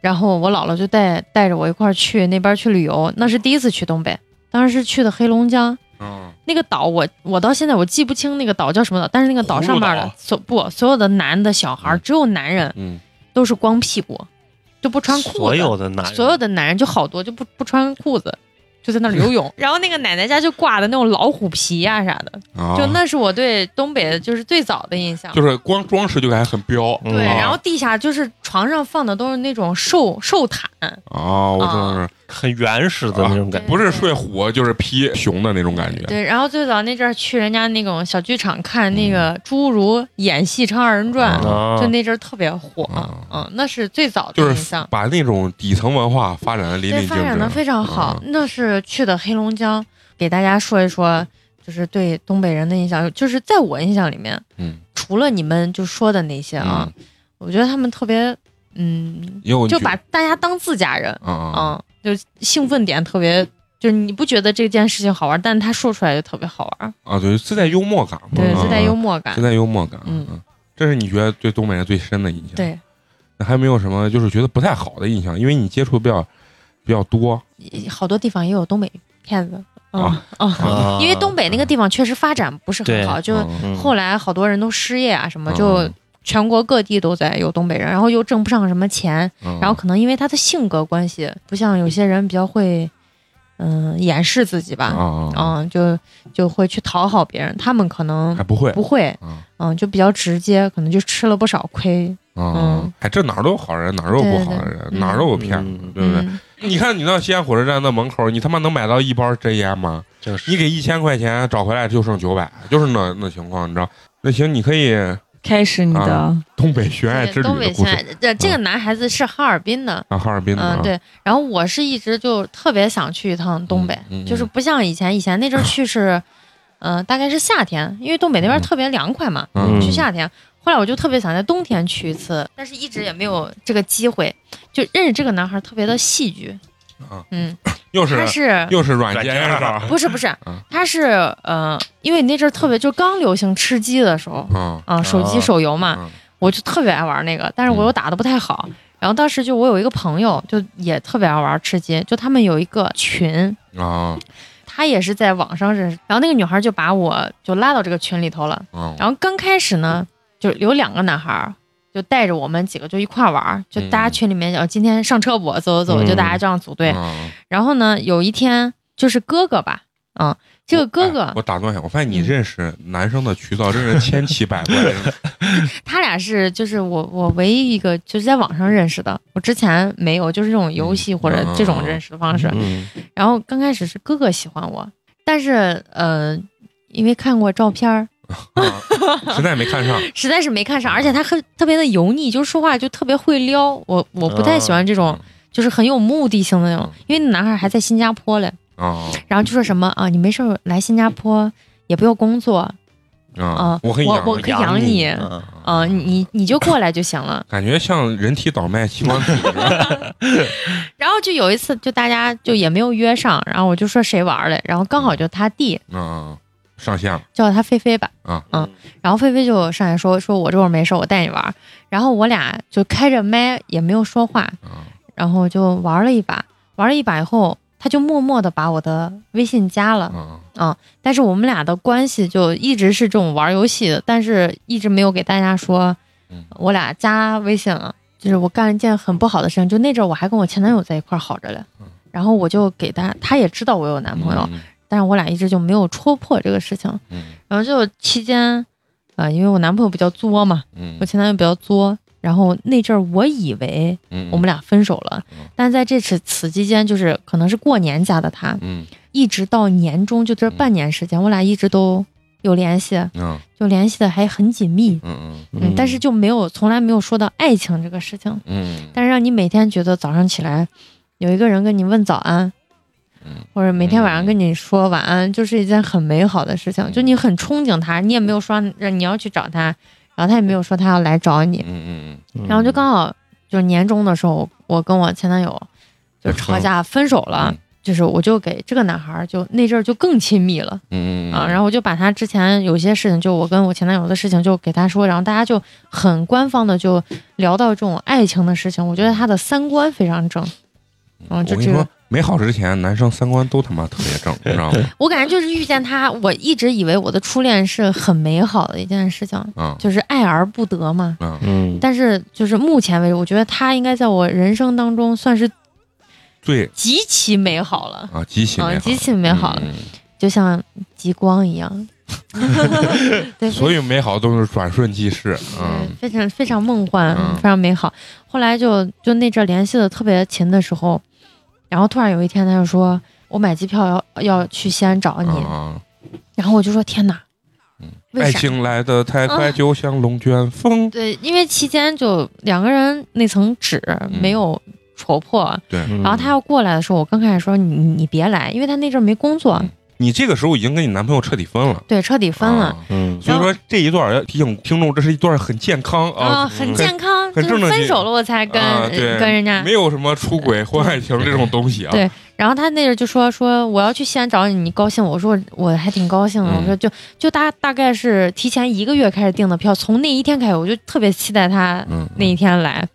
然后我姥姥就带带着我一块儿去那边去旅游，那是第一次去东北，当时是去的黑龙江。嗯那个岛我我到现在我记不清那个岛叫什么岛，但是那个岛上面的所不所有的男的小孩只有男人嗯都是光屁股，就不穿裤子。所有的男人，所有的男人就好多就不不穿裤子，就在那儿游泳。然后那个奶奶家就挂的那种老虎皮呀、啥的，啊，就那是我对东北的就是最早的印象。就是光装饰就感觉很彪。嗯对，啊然后地下就是床上放的都是那种寿寿毯，啊，我知道是，很原始的那种感觉。不是睡虎就是劈熊的那种感觉。对。然后最早那阵儿去人家那种小剧场看那个侏儒演戏唱二人转，就那阵儿特别火，啊嗯，那是最早的就是印象。把那种底层文化发展的淋，漓尽致，发展的非常好。嗯那是去的黑龙江，给大家说一说，就是对东北人的印象，就是在我印象里面，嗯，除了你们就说的那些啊，我觉得他们特别，嗯，就把大家当自家人，啊啊嗯，就兴奋点特别，就是你不觉得这件事情好玩，但是他说出来就特别好玩，啊，对，自带幽默感嘛，对，啊自带幽默感自，带幽默感，嗯嗯，这是你觉得对东北人最深的印象。，对，那还有没有什么就是觉得不太好的印象？因为你接触比较比较多好多地方也有东北骗子，嗯啊嗯，啊因为东北那个地方确实发展不是很对好，就后来好多人都失业啊，什么嗯就全国各地都在有东北人，然后又挣不上什么钱，嗯。然后可能因为他的性格关系，不像有些人比较会，嗯、掩饰自己吧，嗯，就就会去讨好别人，他们可能还不会？不会，啊嗯，就比较直接，可能就吃了不少亏，啊嗯，哎，这哪儿都有好人，哪儿都有不好的对对人，对。哪儿都有骗子，嗯对不对？嗯，你看你到西安火车站那门口，你他妈能买到一包真烟吗？就是。你给一千块钱找回来就剩九百，就是那那情况，你知道？那行，你可以开始你的啊东北寻爱之，旅东北的故事现在这这个男孩子是哈尔滨的。啊，哈尔滨的啊嗯，，对，然后我是一直就特别想去一趟东北，嗯嗯就是不像以前，以前那阵儿去是，嗯、大概是夏天，因为东北那边嗯特别凉快嘛，嗯去夏天。后后来我就特别想在冬天去一次，但是一直也没有这个机会。就认识这个男孩特别的戏剧，啊，嗯，又是他是又是软件？不是不是嗯，他是呃，因为那阵儿特别就刚流行吃鸡的时候嗯啊，手机啊手游嘛，嗯。我就特别爱玩那个，但是我又打的不太好。然后当时就我有一个朋友，就也特别爱玩吃鸡，就他们有一个群，啊。他也是在网上认识，然后那个女孩就把我就拉到这个群里头了。啊然后刚开始呢，就有两个男孩儿，就带着我们几个就一块玩儿，就大家群里面讲今天上车不，走走走，嗯就大家这样组队。啊然后呢，有一天就是哥哥吧，嗯，这个哥哥哎我打断一下，我发现你嗯认识男生的渠道真是千奇百怪。他俩是就是我我唯一一个就是在网上认识的，我之前没有，就是这种游戏或者这种认识的方式。嗯然后刚开始是哥哥喜欢我，但是呃，因为看过照片儿，啊 实在没看上，实在是没看上，而且他很特别的油腻，就是说话就特别会撩，我我不太喜欢这种、就是很有目的性的那种，因为那男孩还在新加坡嘞，啊然后就说什么啊，你没事来新加坡也不要工作，啊啊！我可以养我我可以养你。嗯啊，你你你就过来就行了。感觉像人体倒卖器官。然后就有一次，就大家就也没有约上，然后我就说谁玩儿嘞，然后刚好就他弟啊，上线了。叫他菲菲吧，啊。嗯，然后菲菲就上来说说我这会儿没事儿，我带你玩儿，然后我俩就开着麦也没有说话，啊。然后就玩了一把，玩了一把以后，他就默默的把我的微信加了，嗯但是我们俩的关系就一直是这种玩游戏的，但是一直没有给大家说嗯。我俩加微信了。就是我干了一件很不好的事情，就那阵儿我还跟我前男友在一块儿好着嘞。嗯，然后我就给他，他也知道我有男朋友，嗯但是我俩一直就没有戳破这个事情。嗯。然后就期间，呃，因为我男朋友比较作嘛，嗯。我前男友比较作，然后那阵儿我以为嗯，我们俩分手了嗯，但在这次此期间，就是可能是过年加的他，嗯。一直到年终就这半年时间，我俩一直都有联系，嗯。就联系的还很紧密，嗯嗯，但是就没有从来没有说到爱情这个事情，嗯。但是让你每天觉得早上起来有一个人跟你问早安。嗯。或者每天晚上跟你说晚安，就是一件很美好的事情。嗯。就你很憧憬他，你也没有说让你要去找他，然后他也没有说他要来找你。嗯嗯然后就刚好就是年终的时候，我跟我前男友就吵架分手了，嗯。就是我就给这个男孩儿就那阵儿就更亲密了。嗯嗯啊，然后我就把他之前有些事情，就我跟我前男友的事情就给他说，然后大家就很官方的就聊到这种爱情的事情，我觉得他的三观非常正，嗯，就这个没好之前男生三观都他妈特别正，你知道吗？我感觉就是遇见他，我一直以为我的初恋是很美好的一件事情，啊就是爱而不得嘛。但是就是目前为止，我觉得他应该在我人生当中算是最极其美好了，啊极其美好，啊极其美好了。嗯。就像极光一样。对，所有美好都是转瞬即逝，嗯。嗯，非常非常梦幻，嗯。非常美好。后来就就那阵儿联系的特别勤的时候，然后突然有一天他就说我买机票要要去西安找你，啊，然后我就说天哪。嗯，爱情来得太快，啊就像龙卷风。对，因为期间就两个人那层纸没有戳破，对。嗯。然后他要过来的时候，我刚开始说你你别来，因为他那阵儿没工作，嗯你这个时候已经跟你男朋友彻底分了，对，彻底分了。啊嗯所以说这一段要提醒听众，这是一段很健康啊、啊，很健康，就是很正正经分手了我才跟、啊对跟人家没有什么出轨、婚外情这种东西啊。对然后他那阵就说说我要去西安找你，你高兴？我说我我还挺高兴的。嗯我说就就大大概是提前一个月开始订的票，从那一天开始我就特别期待他嗯，那一天来。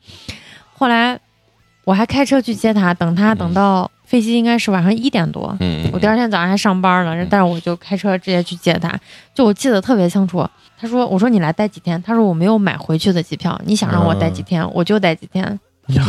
后来我还开车去接他，等他嗯等到飞机应该是晚上一点多，嗯，我第二天早上还上班了，嗯但是我就开车直接去接他，就我记得特别清楚。他说：“我说你来待几天？”他说：“我没有买回去的机票，你想让我待几天，我就待几天。呀”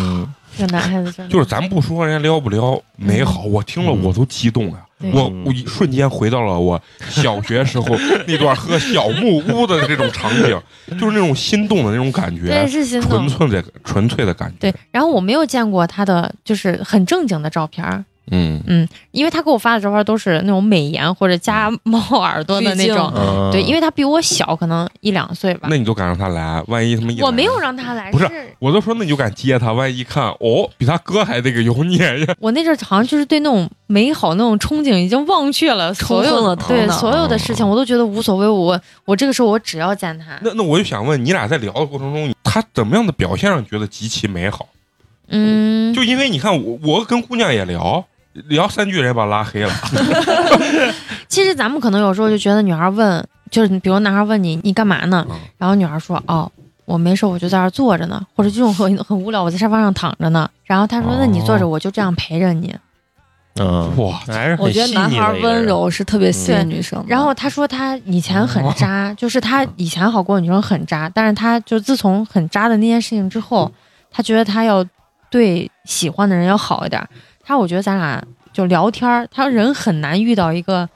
这男孩子真的就是咱不说人家撩不撩美好，我听了嗯我都激动啊！对我我一瞬间回到了我小学时候 那段喝小木屋的这种场景，就是那种心动的那种感觉对觉，是心动。纯粹的纯粹的感觉。对，然后我没有见过他的就是很正经的照片儿，嗯因为他给我发的照片都是那种美颜或者加猫耳朵的那种。嗯，对，因为他比我小，可能一两岁吧那。你就敢让他来？万一他们一我没有让他来，不是是我都说那你就敢接他，万一一看哦，比他哥还那个油腻，我那阵儿好像就是对那种美好那种憧憬已经忘却了，所有冲昏了头脑对所有的事情我都觉得无所谓。我我这个时候我只要见他，那那我就想问，你俩在聊的过程中，他怎么样的表现让你觉得极其美好？嗯，就因为你看我，我跟姑娘也聊，聊三句人把拉黑了。其实咱们可能有时候就觉得女孩问，就是比如男孩问你你干嘛呢嗯，然后女孩说哦。我没事，我就在这坐着呢，或者这种很很无聊，我在沙发上躺着呢。然后他说：“那你坐着，哦我就这样陪着你。嗯，哇，还是我觉得男孩温柔是特别吸引女生的。然后他说他以前很渣，就是他以前好过女生很渣，但是他就自从很渣的那件事情之后，他觉得他要对喜欢的人要好一点。他我觉得咱俩就聊天儿，他人很难遇到一个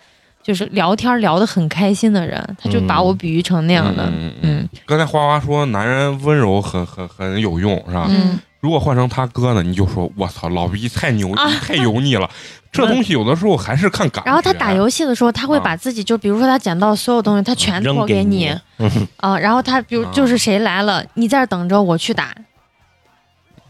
就是聊天聊得很开心的人，他就把我比喻成那样的，嗯嗯嗯嗯刚才花花说男人温柔很很很有用，是吧？嗯，如果换成他哥呢，你就说我操，老逼太牛、啊。太油腻了。这东西有的时候还是看感觉。然后他打游戏的时候，他会啊把自己就比如说他捡到所有东西，他全扔托给你。你，嗯。啊，然后他比如啊。就是谁来了，你在这等着我去打。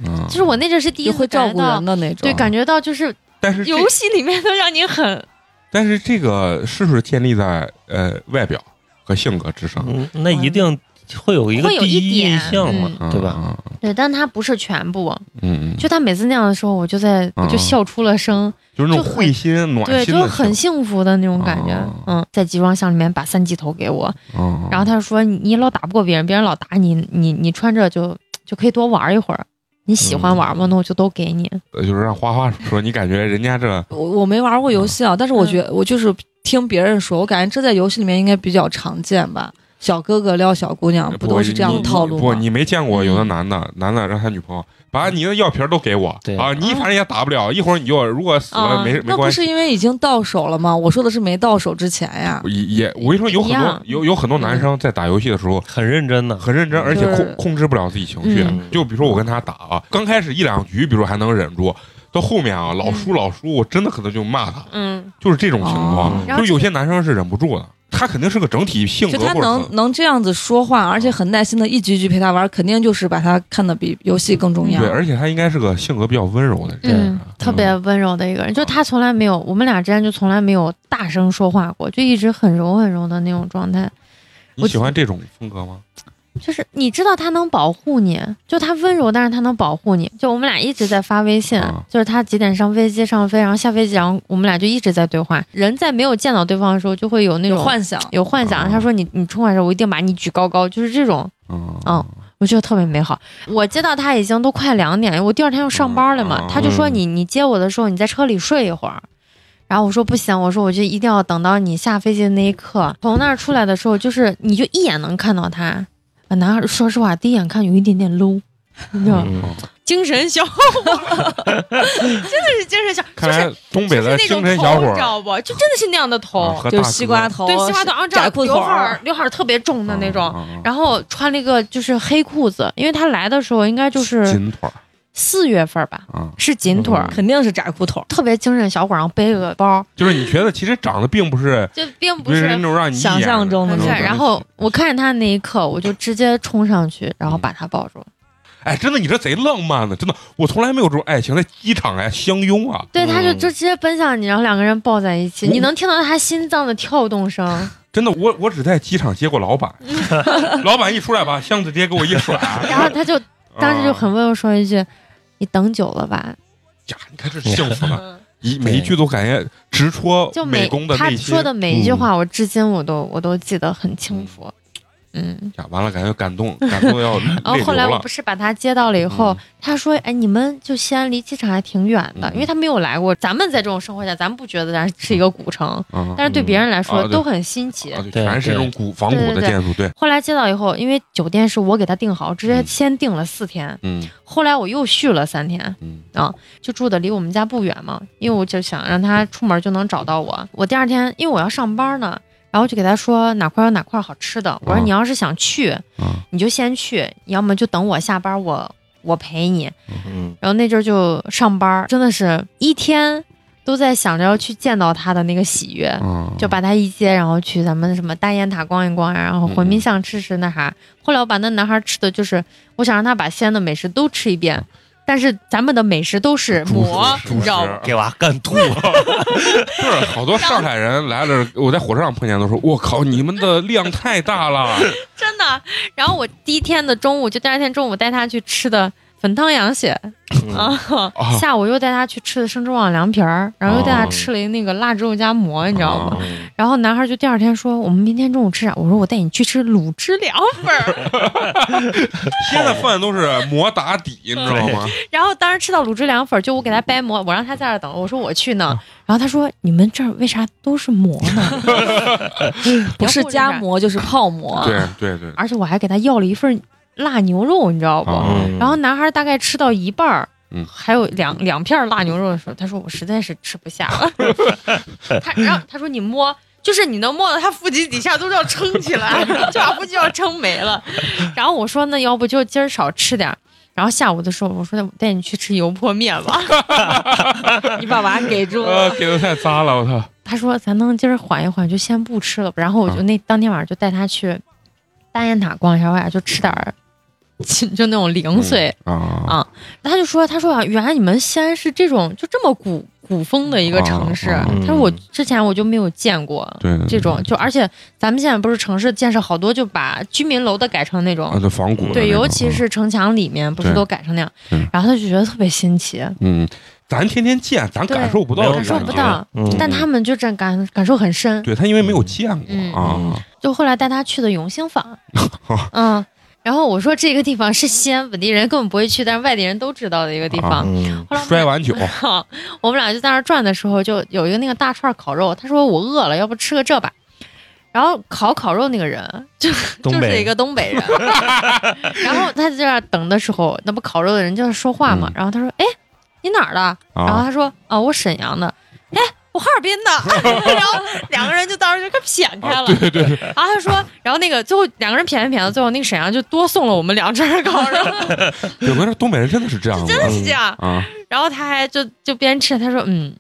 嗯，就是我那阵是第一次会照顾人的那种。对，感觉到就是但是游戏里面都让你很但是这个是不是建立在呃外表和性格之上？嗯，那一定会有一个会有第一印象嘛，嗯对吧？？对，但他不是全部。嗯嗯，就他每次那样的时候，我就在我就嗯笑出了声，就是那种会心暖对，就是很幸福的那种感觉哦。嗯，在集装箱里面把三级头给我，嗯，然后他就说你你老打不过别人，别人老打你，你你穿着就就可以多玩一会儿。你喜欢玩吗？那我就都给你。呃就是让花花说，你感觉人家这 我我没玩过游戏啊，但是我觉得我就是听别人说，我感觉这在游戏里面应该比较常见吧。小哥哥撩小姑娘，不都是这样的套路不，你没见过有的男的，男的让他女朋友把你的药瓶都给我啊，你反正也打不了，一会儿你就如果死了没没关系。那不。是因为已经到手了吗？我说的是没到手之前呀。也也，我跟你说，有很多有有很多男生在打游戏的时候很认真的，很认真，而且控控制不了自己情绪。嗯。就比如说我跟他打啊，刚开始一两局，比如还能忍住，到后面啊老输老输，我真的可能就骂他，嗯，就是这种情况就有些男生是忍不住的，他肯定是个整体性格就他能能这样子说话，而且很耐心的一局一局陪他玩，肯定就是把他看得比游戏更重要。对，而且他应该是个性格比较温柔的人。嗯，特别温柔的一个人，就他从来没有，我们俩之间就从来没有大声说话过，就一直很柔很柔的那种状态。你喜欢这种风格吗？就是你知道他能保护你，就他温柔，但是他能保护你。就我们俩一直在发微信，啊就是他几点上飞机上飞，然后下飞机，然后我们俩就一直在对话。人在没有见到对方的时候，就会有那种有幻想，有幻想。啊他说你你冲过来的时候，我一定把你举高高，就是这种，嗯嗯我觉得特别美好。我接到他已经都快两点，我第二天要上班了嘛，嗯他就说嗯你你接我的时候，你在车里睡一会儿。然后我说不行，我说我就一定要等到你下飞机的那一刻。从那儿出来的时候，就是你就一眼能看到他。啊，男孩，说实话，第一眼看有一点点 low，你知道吗？嗯 精神小伙，真的是精神小，看来就是东北的精就是那种头，神小伙你知道不？就真的是那样的头，就西瓜头，对，西瓜头，然后这样窄裤腿刘海刘海儿特别重的那种。然后穿了一个就是黑裤子，因为他来的时候应该就是紧腿儿四月份吧，啊，是紧腿肯定是窄裤腿。特别精神小伙，然后背个包，就是你觉得其实长得并不是就并不不是是那种让你想象中的很帅。那种然后我看见他那一刻，我就直接冲上去，然后把他抱住。哎，真的，你这贼浪漫的，真的，我从来没有这种爱情在机场哎相拥啊，对，他就嗯就直接奔向你，然后两个人抱在一起，你能听到他心脏的跳动声。真的，我我只在机场接过老板，老板一出来把箱子直接给我一甩，然后他就当时就很温柔说一句：“你等久了吧呀，你看这幸福？”了，嗯，一每一句都感觉直戳就美每他工的内心说的每一句话，我至今我都我都记得很清楚。嗯，呀，完了，感觉感动，感动的要然后泪流了。后来我不。是把他接到了以后，嗯。他说：“哎，你们就西安离机场还挺远的，嗯。因为他没有来过。咱们在这种生活下，咱们不觉得咱是一个古城，嗯。但是对别人来说啊都很新奇。啊，对，对全是这种古仿古对对对。的建筑，对，后来接到以后，因为酒店是我给他订好，直接嗯。先订了四天，嗯。后来我又续了三天，嗯。就住的离我们家不远嘛，因为我就想让他出门就能找到我。我第二天因为我要上班呢，然后就给他说哪块有哪块好吃的。我说啊你要是想去，啊你就先去，要么就等我下班我我陪你。嗯，然后那阵儿就上班，真的是一天都在想着要去见到他的那个喜悦，嗯，就把他一接，然后去咱们什么大雁塔逛一逛呀，然后回民巷吃吃那啥。后来我把那男孩吃的就是，我想让他把西安的美食都吃一遍，但是咱们的美食都是主馍，食你知道吗？给娃干吐，就是好多上海人来了，我在火车上碰见都说：“我靠，你们的量太大了。真的。然后我第一天的中午，就第二天中午带他去吃的粉汤羊血嗯啊，啊下午又带他去吃的生之旺凉皮儿，然后又带他吃了一那个腊肉夹馍，你知道吗？嗯 然后男孩就第二天说：“我们明天中午吃啥？”我说：“我带你去吃卤汁凉粉儿。现在饭都是馍打底，你知道吗？” 然后当时吃到卤汁凉粉儿，就我给他掰馍，我让他在这儿等，我说我去呢。然后他说：“你们这儿为啥都是馍呢？不是夹馍就是泡馍。对对对，而且我还给他要了一份辣牛肉，你知道不？然后男孩大概吃到一半儿，嗯还有两两片辣牛肉的时候，他说我实在是吃不下了。他然后他说你摸，就是你能摸到他腹肌底下都要撑起来，就把腹肌要撑没了。然后我说那要不就今儿少吃点儿。然后下午的时候，我说我带你去吃油泼面吧。你把娃给住。给的太渣了，我操！他说咱能今儿缓一缓，就先不吃了。然后我就那当天晚上就带他去大雁塔逛一下，我俩就吃点儿，就那种零碎。啊。啊他就说：“他说啊，原来你们西安是这种就这么古古风的一个城市。他说我之前我就没有见过这种，就而且咱们现在不是城市建设好多就把居民楼的改成那种，啊，就仿古的对，尤其是城墙里面不是都改成那样。对，然后他就觉得特别新奇，嗯，咱天天见，咱感受不到感。受不到，嗯但他们就这感感受很深。对他因为没有见过嗯。啊，就后来带他去的永兴坊，嗯。”然后我说这个地方是西安本地人根本不会去，但是外地人都知道的一个地方。嗯后来我们摔碗酒，我们俩就在那儿转的时候，就有一个那个大串烤肉，他说我饿了，要不吃个这吧。然后烤烤肉那个人 就就是一个东北人，然后他在这儿等的时候，那不烤肉的人就是说话嘛，嗯然后他说：“哎，你哪儿的？”然后啊，他说：“啊，我沈阳的。”哎，我哈尔滨的。然后两个人就当时就给撇开了。对对对，然后他说，然后那个最后两个人撇着撇着，最后那个沈阳就多送了我们两串烤肉，有个东北人真的是这样的，真的是这样。啊，然后他还就就边吃，他说嗯，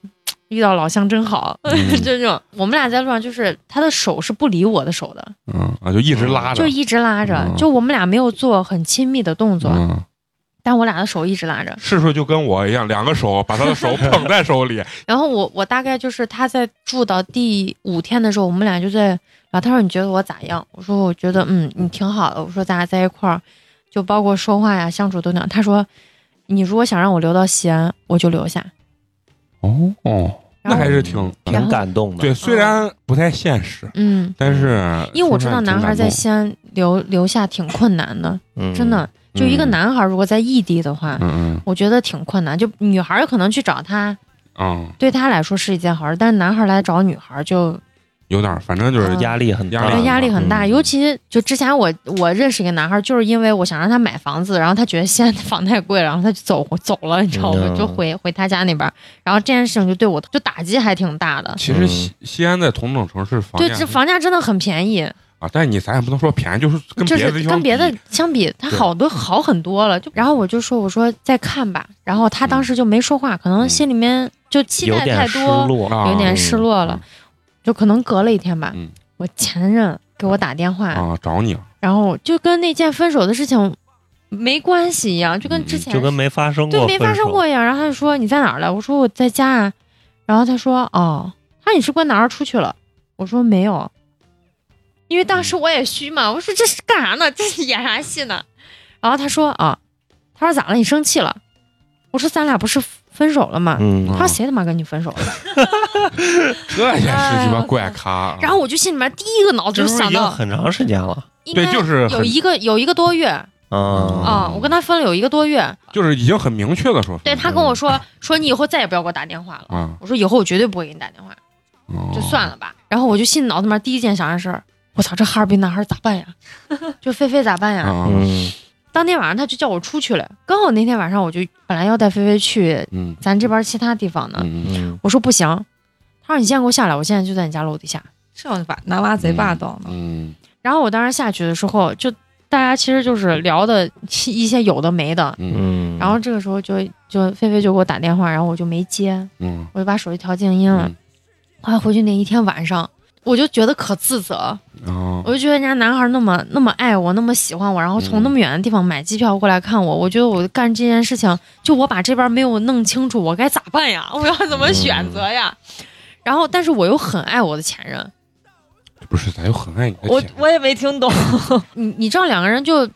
遇到老乡真好，嗯。就这种。我们俩在路上，就是他的手是不理我的手的，嗯啊，就一直拉着。就，一直拉着，嗯。就我们俩没有做很亲密的动作，嗯，但我俩的手一直拉着。是不是就跟我一样，两个手把他的手 捧在手里，然后我我大概就是他在住到第五天的时候，我们俩就在，然后他说你觉得我咋样？我说我觉得嗯你挺好的，我说咱俩在一块儿，就包括说话呀相处都那样。他说你如果想让我留到西安，我就留下。哦哦，那还是挺挺感动的。对，虽然不太现实，嗯，但是因为我知道男孩在西安留留下挺困难的，嗯真的。就一个嗯男孩如果在异地的话，我觉得挺困难。就女孩可能去找他，嗯嗯，对他来说是一件好事，但是男孩来找女孩就有点儿，反正就是嗯压力很大，压压力很大。嗯尤其就之前我我认识一个男孩，就是因为我想让他买房子，然后他觉得西安的房太贵了，然后他就走走了，你知道吗？嗯就回回他家那边，然后这件事情就对我就打击还挺大的。其实西西安在同等城市房对，这房价真的很便宜，啊，但是你咱也不能说便宜，就是跟就是跟别的相比，它好多好很多了。就然后我就说，我说再看吧。然后他当时就没说话，可能嗯心里面就期待有点失太多，有点失落了。就可能隔了一天吧，嗯我前任给我打电话，啊，找你然后就跟那件分手的事情没关系一样，就跟之前、就跟没发生过，对没发生过。一样。然后他就说你在哪儿了？我说我在家啊。然后他说哦，他说你是跟哪儿出去了？我说没有，因为当时我也虚嘛。我说这是干啥呢？这是演啥戏呢？然后他说啊，他说咋了？你生气了？我说咱俩不是分手了吗？嗯他说谁他妈跟你分手了？这也是鸡巴怪咖啊。哎然后我就心里面第一个脑子这不是已经就想到，很长时间了对，应该就是很有一个有一个多月啊啊，我跟他分了有一个多月。就是已经很明确的说，对他跟我说说你以后再也不要给我打电话了。啊，我说以后我绝对不会给你打电话，哦就算了吧。然后我就心里脑子里面第一件想的事儿，我操，这哈尔滨男孩咋办呀？就菲菲咋办呀？当天晚上他就叫我出去了，刚好那天晚上我就本来要带菲菲去嗯咱这边其他地方呢，我说不行，他说你先给我下来，我现在就在你家楼底下。这样把男娃贼霸道呢。嗯然后我当时下去的时候，就大家其实就是聊的一些有的没的。嗯嗯，然后这个时候就就菲菲就给我打电话，然后我就没接，嗯我就把手机调静音了嗯。后来回去那一天晚上，我就觉得可自责，哦。我就觉得人家男孩那么那么爱我，那么喜欢我，然后从嗯那么远的地方买机票过来看我，我觉得我干这件事情，就我把这边没有弄清楚，我该咋办呀？我要怎么选择呀？然后，但是我又很爱我的前任，不是，咱又很爱你的我前任。我也没听懂。你你知道两个人就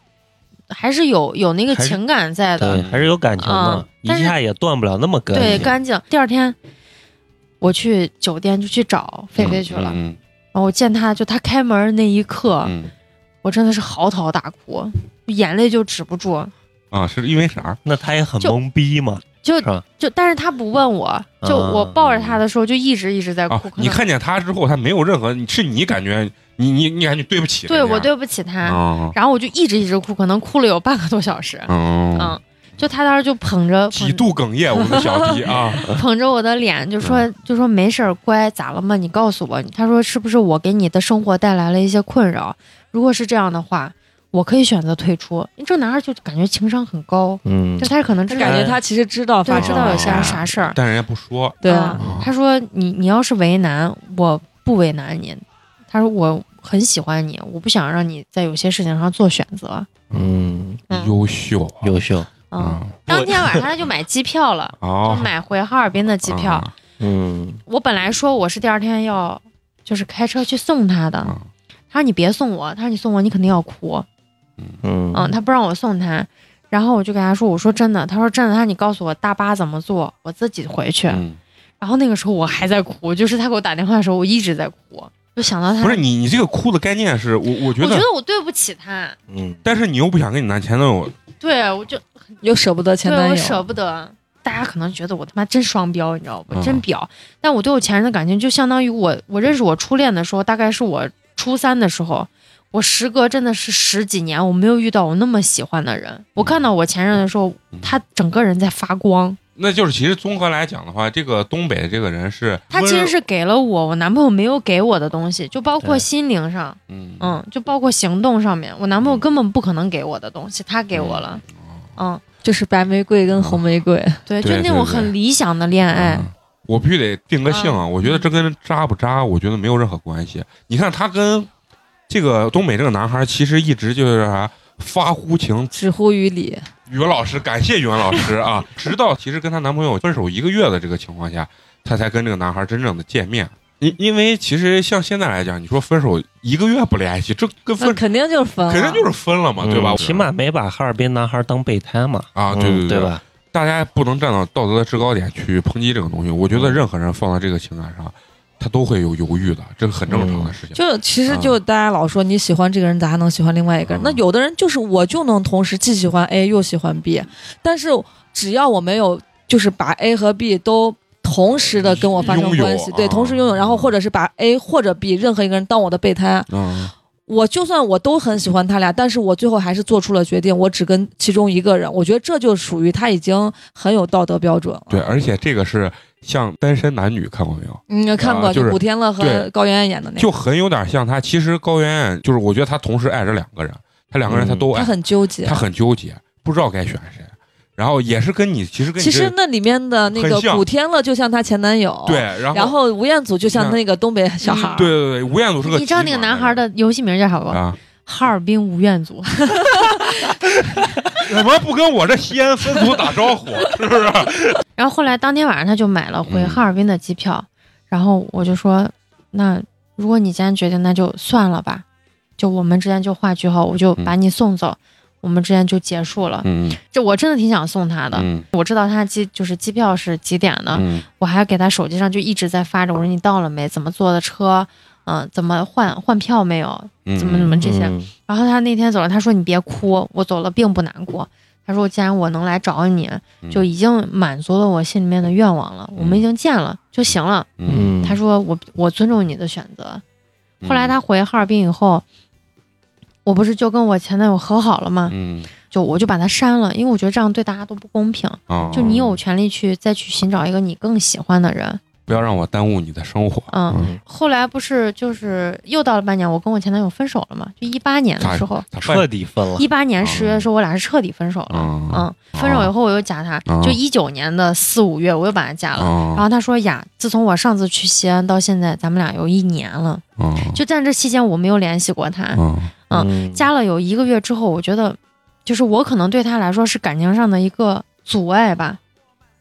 还是有有那个情感在的，对，还是有感情的嗯，一但是下也断不了那么干净。对，干净。第二天我去酒店就去找菲菲去了，后我见他就他开门那一刻，嗯我真的是嚎啕大哭，眼泪就止不住，啊，是因为啥？那他也很懵逼嘛，就？就但是他不问我，就嗯我抱着他的时候就一直一直在啊哭。，你看见他之后，他没有任何，是你感觉你你你感觉对不起对我对不起他，啊，然后我就一直一直哭，可能哭了有半个多小时。嗯嗯，就他当时就捧着几度哽咽，我们的小弟啊，捧 捧着我的脸，就说嗯就说没事儿，乖，咋了嘛？你告诉我。他说是不是我给你的生活带来了一些困扰？如果是这样的话，我可以选择退出。因为这个男孩就感觉情商很高，嗯就，他可能知道感觉他其实知道知道有些啥事儿。但人家不说，对啊嗯他说你你要是为难，我不为难你。他说我很喜欢你，我不想让你在有些事情上做选择。嗯，嗯优秀啊，优秀，嗯，当天晚上他就买机票了，哦就，买回哈尔滨的机票。啊嗯我本来说我是第二天要就是开车去送他的，啊他说你别送我，他说你送我你肯定要哭。嗯嗯，他不让我送他，然后我就跟他说，我说真的，他说真的，他说你告诉我大巴怎么坐，我自己回去。嗯然后那个时候我还在哭，就是他给我打电话的时候，我一直在哭，就想到他。不是你，你这个哭的概念是我，我觉得我觉得，我对不起他，嗯，但是你又不想跟你男前男友，对我就又舍不得前对我男友，舍不得。大家可能觉得我他妈真双标，你知道不？嗯真婊。但我对我前任的感情，就相当于我我认识我初恋的时候，大概是我初三的时候，我时隔真的是十几年，我没有遇到我那么喜欢的人。我看到我前任的时候，他整个人在发光。那就是其实综合来讲的话，这个东北的这个人是他其实是给了我我男朋友没有给我的东西，就包括心灵上，嗯嗯，就包括行动上面，我男朋友根本不可能给我的东西，他给我了。嗯，就是白玫瑰跟红玫瑰。对，就那种很理想的恋爱。嗯我必须得定个性啊！我觉得这跟渣不渣，我觉得没有任何关系。你看他跟这个东北这个男孩，其实一直就是啥发乎情。止乎于理，语文老师，感谢语文老师啊！直到其实跟她男朋友分手一个月的这个情况下，她才跟这个男孩真正的见面。因因为其实像现在来讲，你说分手一个月不联系，这跟分那肯定就是分了，肯定就是分了嘛，对吧？嗯起码没把哈尔滨男孩当备胎嘛。啊，嗯对对对吧？大家不能站到道德的制高点去抨击这个东西。我觉得任何人放到这个情感上，他都会有犹豫的，这个很正常的事情。就其实就大家老说你喜欢这个人，咋还能喜欢另外一个人？嗯那有的人就是我就能同时既喜欢 A 又喜欢 B，但是只要我没有就是把 A 和 B 都同时的跟我发生关系，对，啊同时拥有，然后或者是把 A 或者 B 任何一个人当我的备胎，嗯，我就算我都很喜欢他俩，但是我最后还是做出了决定，我只跟其中一个人，我觉得这就属于他已经很有道德标准了。对，而且这个是像单身男女看过没有？嗯，看过，啊就是古天乐和高圆圆演的那个，就很有点像他。其实高圆圆就是，我觉得他同时爱着两个人，他两个人他都爱他，很纠结他。很纠结，不知道该选谁。然后也是跟你，其实跟其实那里面的那个古天乐就像她前男友，对，，然后然后吴彦祖就像那个东北小孩儿，对对对，吴彦祖是个你知道那个男孩的游戏名叫啥不？啊，哈尔滨吴彦祖。怎么不跟我这西安分组打招呼？是不是？然后后来当天晚上他就买了回嗯哈尔滨的机票，然后我就说，那如果你既然决定，那就算了吧，就我们之间就画句号，我就把你送走，我们之间就结束了。嗯这我真的挺想送他的，嗯我知道他机就是机票是几点的，嗯我还给他手机上就一直在发着，我说你到了没？怎么坐的车？嗯、怎么换换票没有？嗯，怎么怎么这些？嗯然后他那天走了，他说你别哭，我走了并不难过。他说既然我能来找你，嗯就已经满足了我心里面的愿望了，我们已经见了就行了。嗯嗯，他说我我尊重你的选择。嗯后来他回哈尔滨以后，我不是就跟我前男友和好了吗？嗯就我就把他删了，因为我觉得这样对大家都不公平。啊，就你有权利去再去寻找一个你更喜欢的人。不要让我耽误你的生活。嗯，嗯，后来不是就是又到了半年，我跟我前男友分手了嘛？就一八年的时候，咋彻底分了一。八年十月的时候，我俩是彻底分手了。嗯嗯，分手以后我又加他，嗯就一九年的四五月我又把他加了。然嗯后他说呀，自从我上次去西安到现在，咱们俩有一年了。嗯就在这期间，我没有联系过他。嗯嗯加了有一个月之后，我觉得，就是我可能对他来说是感情上的一个阻碍吧，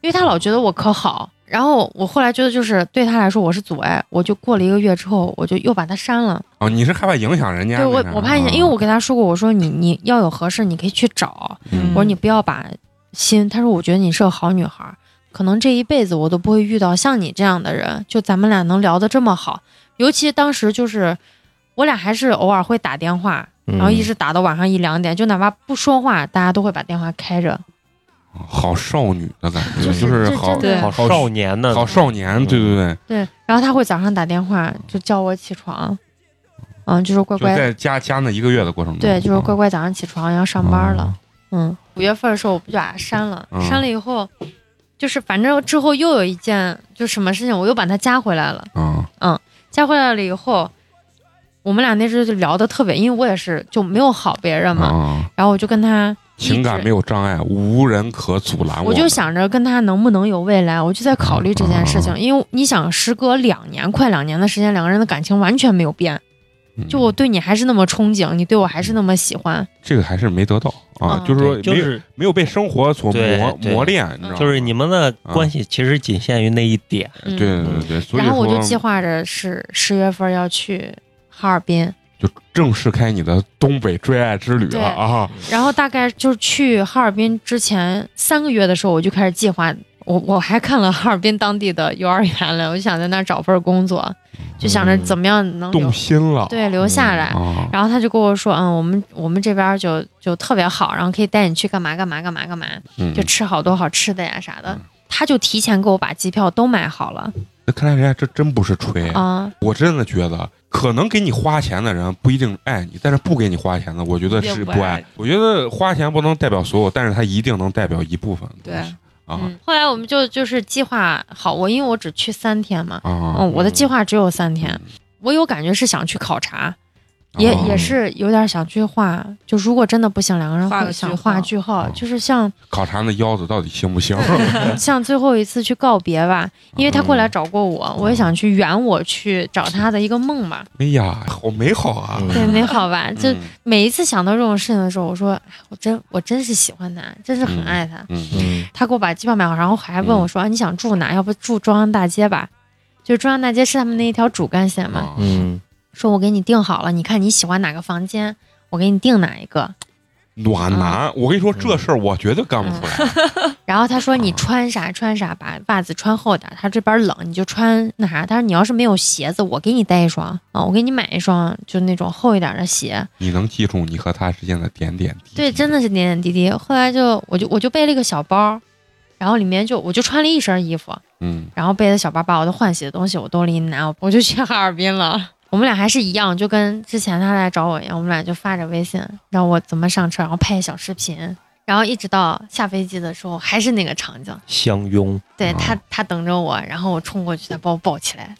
因为他老觉得我可好。然后我后来觉得，就是对他来说我是阻碍，我就过了一个月之后，我就又把他删了。哦，你是害怕影响人家？对我我怕影响，因为我跟他说过，我说你你要有合适，你可以去找。嗯我说你不要把心。他说我觉得你是个好女孩儿，可能这一辈子我都不会遇到像你这样的人。就咱们俩能聊得这么好，尤其当时就是我俩还是偶尔会打电话，嗯。然后一直打到晚上一两点，就哪怕不说话，大家都会把电话开着。好少女的感觉，就是好好好少年的好少年，对对对，对，然后他会早上打电话就叫我起床，嗯，就是乖乖，在家家那一个月的过程中，对，就是乖啊乖早上起床要上班了。嗯，五月份的时候我不就把他删了，嗯。删了以后，就是反正之后又有一件就什么事情，我又把他加回来了。嗯加回来了以后，我们俩那时候就聊的特别，因为我也是就没有好别人嘛，啊，然后我就跟他情感没有障碍，无人可阻拦我就想着跟他能不能有未来，我就在考虑这件事情，因为你想，时隔两年，快两年的时间，两个人的感情完全没有变，嗯。就我对你还是那么憧憬，你对我还是那么喜欢，这个还是没得到啊，嗯就是说就是没有被生活所磨磨练，你知道吗？就是你们的关系其实仅限于那一点。嗯。对对对对，所以然后我就计划着是十月份要去哈尔滨，就正式开你的东北追爱之旅了啊！然后大概就是去哈尔滨之前三个月的时候，我就开始计划。我我还看了哈尔滨当地的幼儿园了，我就想在那儿找份工作，就想着怎么样能留、动心了，对留下来。啊，然后他就跟我说，嗯，我们我们这边就就特别好，然后可以带你去干嘛干嘛干嘛干嘛，嗯。就吃好多好吃的呀啥的。嗯。他就提前给我把机票都买好了。那看来人家这真不是吹，啊、我真的觉得，可能给你花钱的人不一定爱你，但是不给你花钱的，我觉得是不爱。我觉得花钱不能代表所有，但是它一定能代表一部分对啊嗯。后来我们就就是计划好，我因为我只去三天嘛，啊嗯，我的计划只有三天，我有感觉是想去考察，也、哦也是有点想去画，就如果真的不行，两个人画个句会想画号句号，哦就是像考察那腰子到底行不行？像最后一次去告别吧，因为他过来找过我，我也想去圆我去找他的一个梦吧，哎呀，好美好啊！嗯对，美好吧？就嗯每一次想到这种事情的时候，我说，哎我真我真是喜欢他，真是很爱他。嗯嗯他给我把机票买好，然后还问我说，啊你想住哪？要不住中央大街吧？就是中央大街是他们那一条主干线嘛。啊嗯说我给你订好了，你看你喜欢哪个房间，我给你订哪一个。暖男，我跟你说这事儿，我绝对干不出来。然后他说你穿啥穿啥，把袜子穿厚点儿。他这边冷，你就穿那啥。他说你要是没有鞋子，我给你带一双啊，我给你买一双，就那种厚一点的鞋。你能记住你和他之间的点点滴滴？对，真的是点点滴滴。后来就我就我就背了一个小包，然后里面就我就穿了一身衣服，嗯然后背着小包把我的换洗的东西我兜里一拿，我就去哈尔滨了。我们俩还是一样，就跟之前他来找我一样，我们俩就发着微信，让我怎么上车，然后拍小视频，然后一直到下飞机的时候还是那个场景。相拥，哦对他，他等着我，然后我冲过去，他把我抱起来。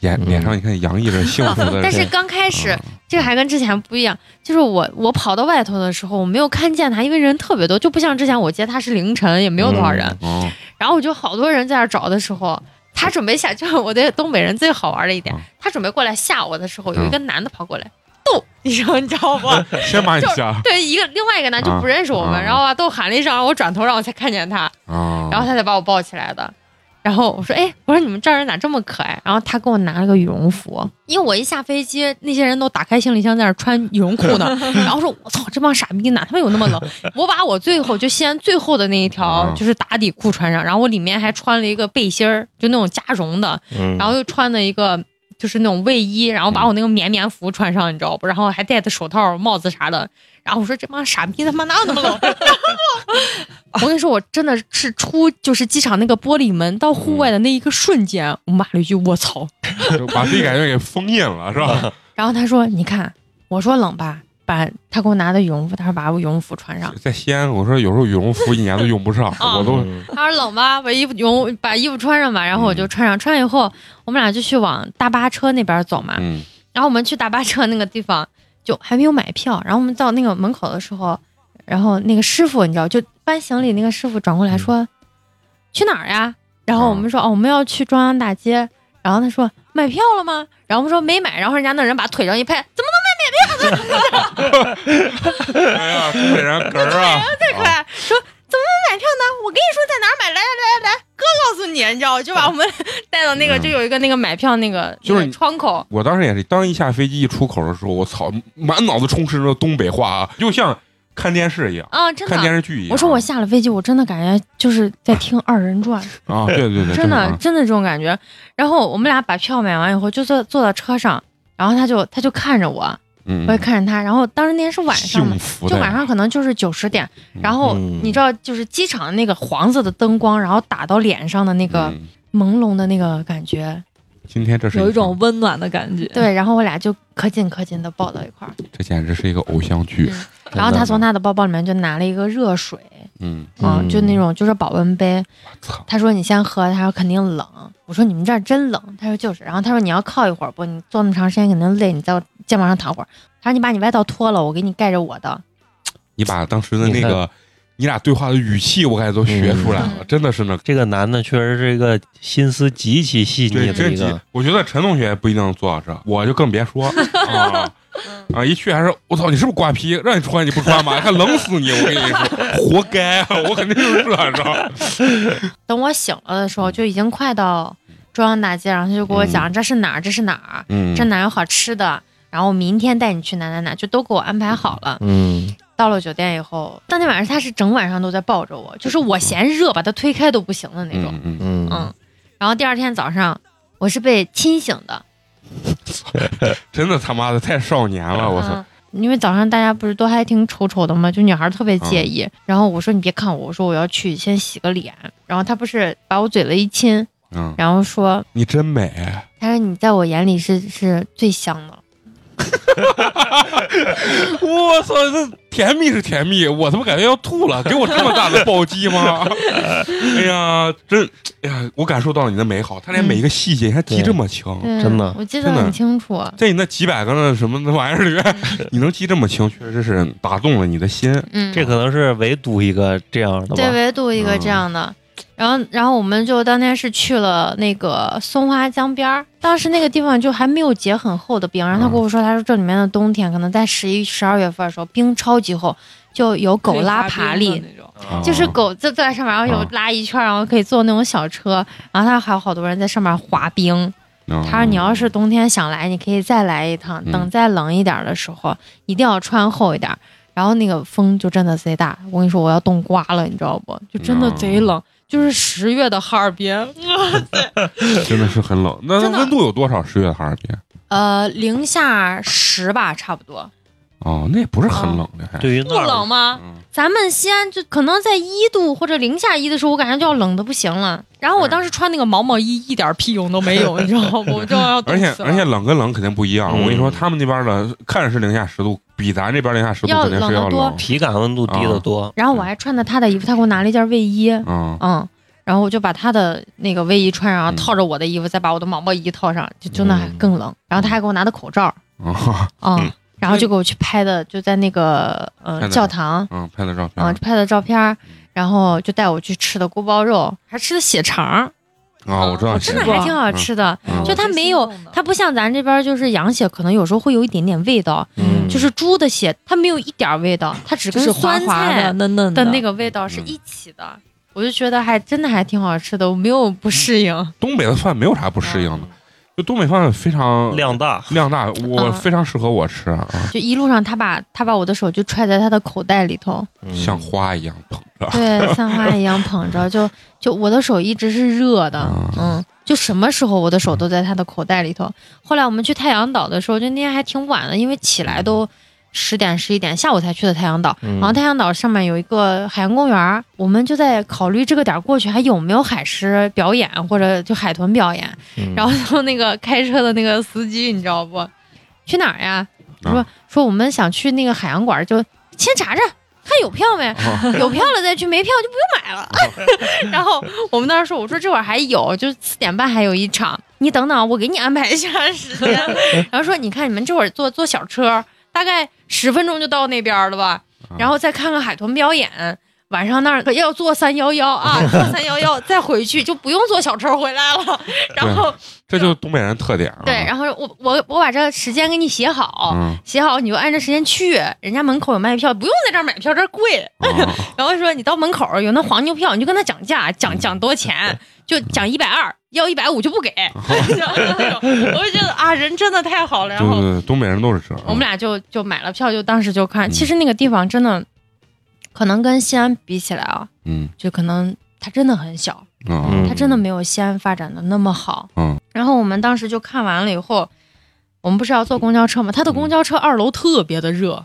脸嗯脸上你看洋溢着幸福的。但是刚开始啊这个还跟之前不一样，就是我我跑到外头的时候，我没有看见他，因为人特别多，就不像之前我接他是凌晨，也没有多少人。哦然后我就好多人在那找的时候，他准备下，就是我对东北人最好玩的一点嗯，他准备过来吓我的时候，有一个男的跑过来，逗一声，你知道不？先把你吓对，一个另外一个男就不认识我们，啊然后啊逗喊了一声，然后我转头让我才看见他，啊，然后他才把我抱起来的。然后我说：“哎，我说你们这儿人咋这么可爱？”然后他给我拿了个羽绒服，因为我一下飞机，那些人都打开行李箱在那穿羽绒裤呢。然后说：“我操，这帮傻逼哪他妈有那么冷？”我把我最后就西安最后的那一条嗯就是打底裤穿上，然后我里面还穿了一个背心儿，就那种加绒的，嗯，然后又穿了一个就是那种卫衣，然后把我那个绵绵服穿上，你知道不？然后还戴着手套、帽子啥的。然后我说这帮傻逼他妈哪有那么冷？我跟你说，我真的是出就是机场那个玻璃门到户外的那一个瞬间，我骂了一句“我操 就把自己感觉给封印了，是吧？”。然后他说：“你看，我说冷吧，把他给我拿的羽绒服，他说把我羽绒服穿上。在西安，我说有时候羽绒服一年都用不上，啊我都嗯他说冷吧，把衣服羽绒把衣服穿上吧，然后我就穿上。穿上以后，我们俩就去往大巴车那边走嘛。嗯然后我们去大巴车那个地方就还没有买票，然后我们到那个门口的时候，然后那个师傅你知道，就搬行李那个师傅转过来说：“去哪儿呀？”然后我们说：“哦，我们要去中央大街。”然后他说：“买票了吗？”然后我们说没买，然后人家那人把腿上一拍：“怎么哎呀，东北人哏儿啊，太可爱？说怎么能买票呢？我跟你说在哪儿买，来来来来来，哥告诉你，你知道，就把我们带到那个就有一个那个买票那个就是那个窗口，我当时也是，当一下飞机一出口的时候，我操，满脑子充斥着东北话啊，就像看电视一样，啊，真的看电的。视剧一样。我说我下了飞机，我真的感觉就是在听二人转，啊，对对对，真的啊真的这种感觉。然后我们俩把票买完以后，就坐坐到车上，然后他就他就看着我，嗯，我也看着他。然后当时那天是晚上嘛就晚上可能就是九十点，嗯然后嗯你知道，就是机场那个黄色的灯光，然后打到脸上的那个嗯朦胧的那个感觉，今天这是有一种温暖的感觉。对。然后我俩就可紧可紧的抱到一块儿。这简直是一个偶像剧。然后他从他的包包里面就拿了一个热水，嗯，就那种就是保温杯。我操，他说你先喝，他说肯定冷。我说你们这儿真冷，他说就是。然后他说你要靠一会儿不？你坐那么长时间肯定累，你在我肩膀上躺会儿。他说你把你外套脱了，我给你盖着我的。你把当时的那个你俩对话的语气，我感觉都学出来了，嗯真的是呢。这个男的确实是一个心思极其细腻，的一个，。我觉得陈同学不一定能做到这，我就更别说 啊啊！一去还是我操，你是不是瓜皮？让你穿你不穿吗？还冷死你！我跟你说，活该啊！我肯定就是这，知道吗？等我醒了的时候，就已经快到中央大街，然后他就给我讲、这是哪儿，这是哪儿，嗯这哪儿有好吃的，然后明天带你去哪哪哪，就都给我安排好了。嗯，到了酒店以后，当天晚上他是整晚上都在抱着我，就是我嫌热把他推开都不行的那种。嗯嗯，嗯嗯，然后第二天早上我是被亲醒的，真的他妈的太少年了，我操！嗯因为早上大家不是都还挺丑丑的吗？就女孩特别介嗯意。然后我说你别看我，我说我要去先洗个脸。然后他不是把我嘴了一亲，嗯，然后说你真美，他说你在我眼里是是最香的。我操，这甜蜜是甜蜜，我他妈感觉要吐了，给我这么大的暴击吗？哎呀，真，哎呀，我感受到了你的美好，他连每一个细节你还记这么清，真的我记得很清楚。在你那几百个那什么那玩意儿里面，你能记这么清，确实是打动了你的心。嗯，这可能是唯独一个这样的对，唯独一个这样的。然后，然后我们就当天是去了那个松花江边儿，当时那个地方就还没有结很厚的冰，然后他跟我说，他说这里面的冬天可能在十一、十二月份的时候，冰超级厚，就有狗拉爬犁，那种。啊就是狗就坐在上面，然后有啊拉一圈，然后可以坐那种小车，然后他还有好多人在上面滑冰。嗯他说你要是冬天想来，你可以再来一趟，嗯等再冷一点儿的时候，一定要穿厚一点儿。然后那个风就真的贼大，我跟你说我要冻瓜了，你知道不？就真的贼冷，就是十月的哈尔滨，真的是很冷。那温度有多少？十月的哈尔滨？呃，零下十吧，差不多。哦，那也不是很冷的，还。对于不冷吗？嗯咱们西安就可能在一度或者零下一的时候，我感觉就要冷的不行了。然后我当时穿那个毛毛衣，一点屁用都没有，你知道不？我就要而且而且冷跟冷肯定不一样。嗯我跟你说，他们那边的看着是零下十度，比咱这边零下十度要肯定是要冷得多冷。体感温度低得多。然后我还穿的他的衣服，他给我拿了一件卫衣，嗯，嗯，然后我就把他的那个卫衣穿上，嗯套着我的衣服，再把我的毛毛衣套上，就就那还更冷。然后他还给我拿的口罩，嗯 然后就给我去拍的，就在那个呃教堂，嗯，拍的照片嗯，拍的照片，然后就带我去吃的锅包肉，还吃的血肠儿，啊，我知道，真的还挺好吃的。嗯就它没有，它不像咱这边就是羊血，可能有时候会有一点点味道，嗯就是猪的血，它没有一点味道，它只跟酸、菜嫩嫩的那个味道是一起的。我就觉得还真的还挺好吃的，我没有不适应。东北的饭没有啥不适应的，就东北饭非常量大，量大，我嗯非常适合我吃啊，就一路上他把他把我的手就揣在他的口袋里头，嗯像花一样捧着。对，像花一样捧着，就就我的手一直是热的，啊嗯，就什么时候我的手都在他的口袋里头。后来我们去太阳岛的时候，就那天还挺晚的，因为起来都十点十一点，下午才去的太阳岛。嗯然后太阳岛上面有一个海洋公园儿，我们就在考虑这个点过去还有没有海狮表演或者就海豚表演。嗯然后就那个开车的那个司机，你知道不？去哪儿呀？啊说说我们想去那个海洋馆，就先查查看有票没，啊有票了再去，没票就不用买了。然后我们当时说，我说这会儿还有，就四点半还有一场，你等等，我给你安排一下时间。然后说，你看你们这会儿坐坐小车，大概十分钟就到那边了吧，然后再看看海豚表演。晚上那儿要坐三幺幺啊，坐三幺幺再回去就不用坐小车回来了。然后这就是东北人特点啊。对，然后我我我把这时间给你写好，嗯写好你就按这时间去，人家门口有卖票，不用在这儿买票，这贵。啊 然后说你到门口有那黄牛票，你就跟他讲价，讲讲多钱，就讲一百二，要一百五就不给。我就觉得啊，人真的太好了。然后东北人都是这样。我们俩就就买了票，就当时就看，嗯其实那个地方真的，可能跟西安比起来啊，嗯就可能它真的很小，它真的没有西安发展的那么好。嗯然后我们当时就看完了以后，我们不是要坐公交车吗？它的公交车二楼特别的热，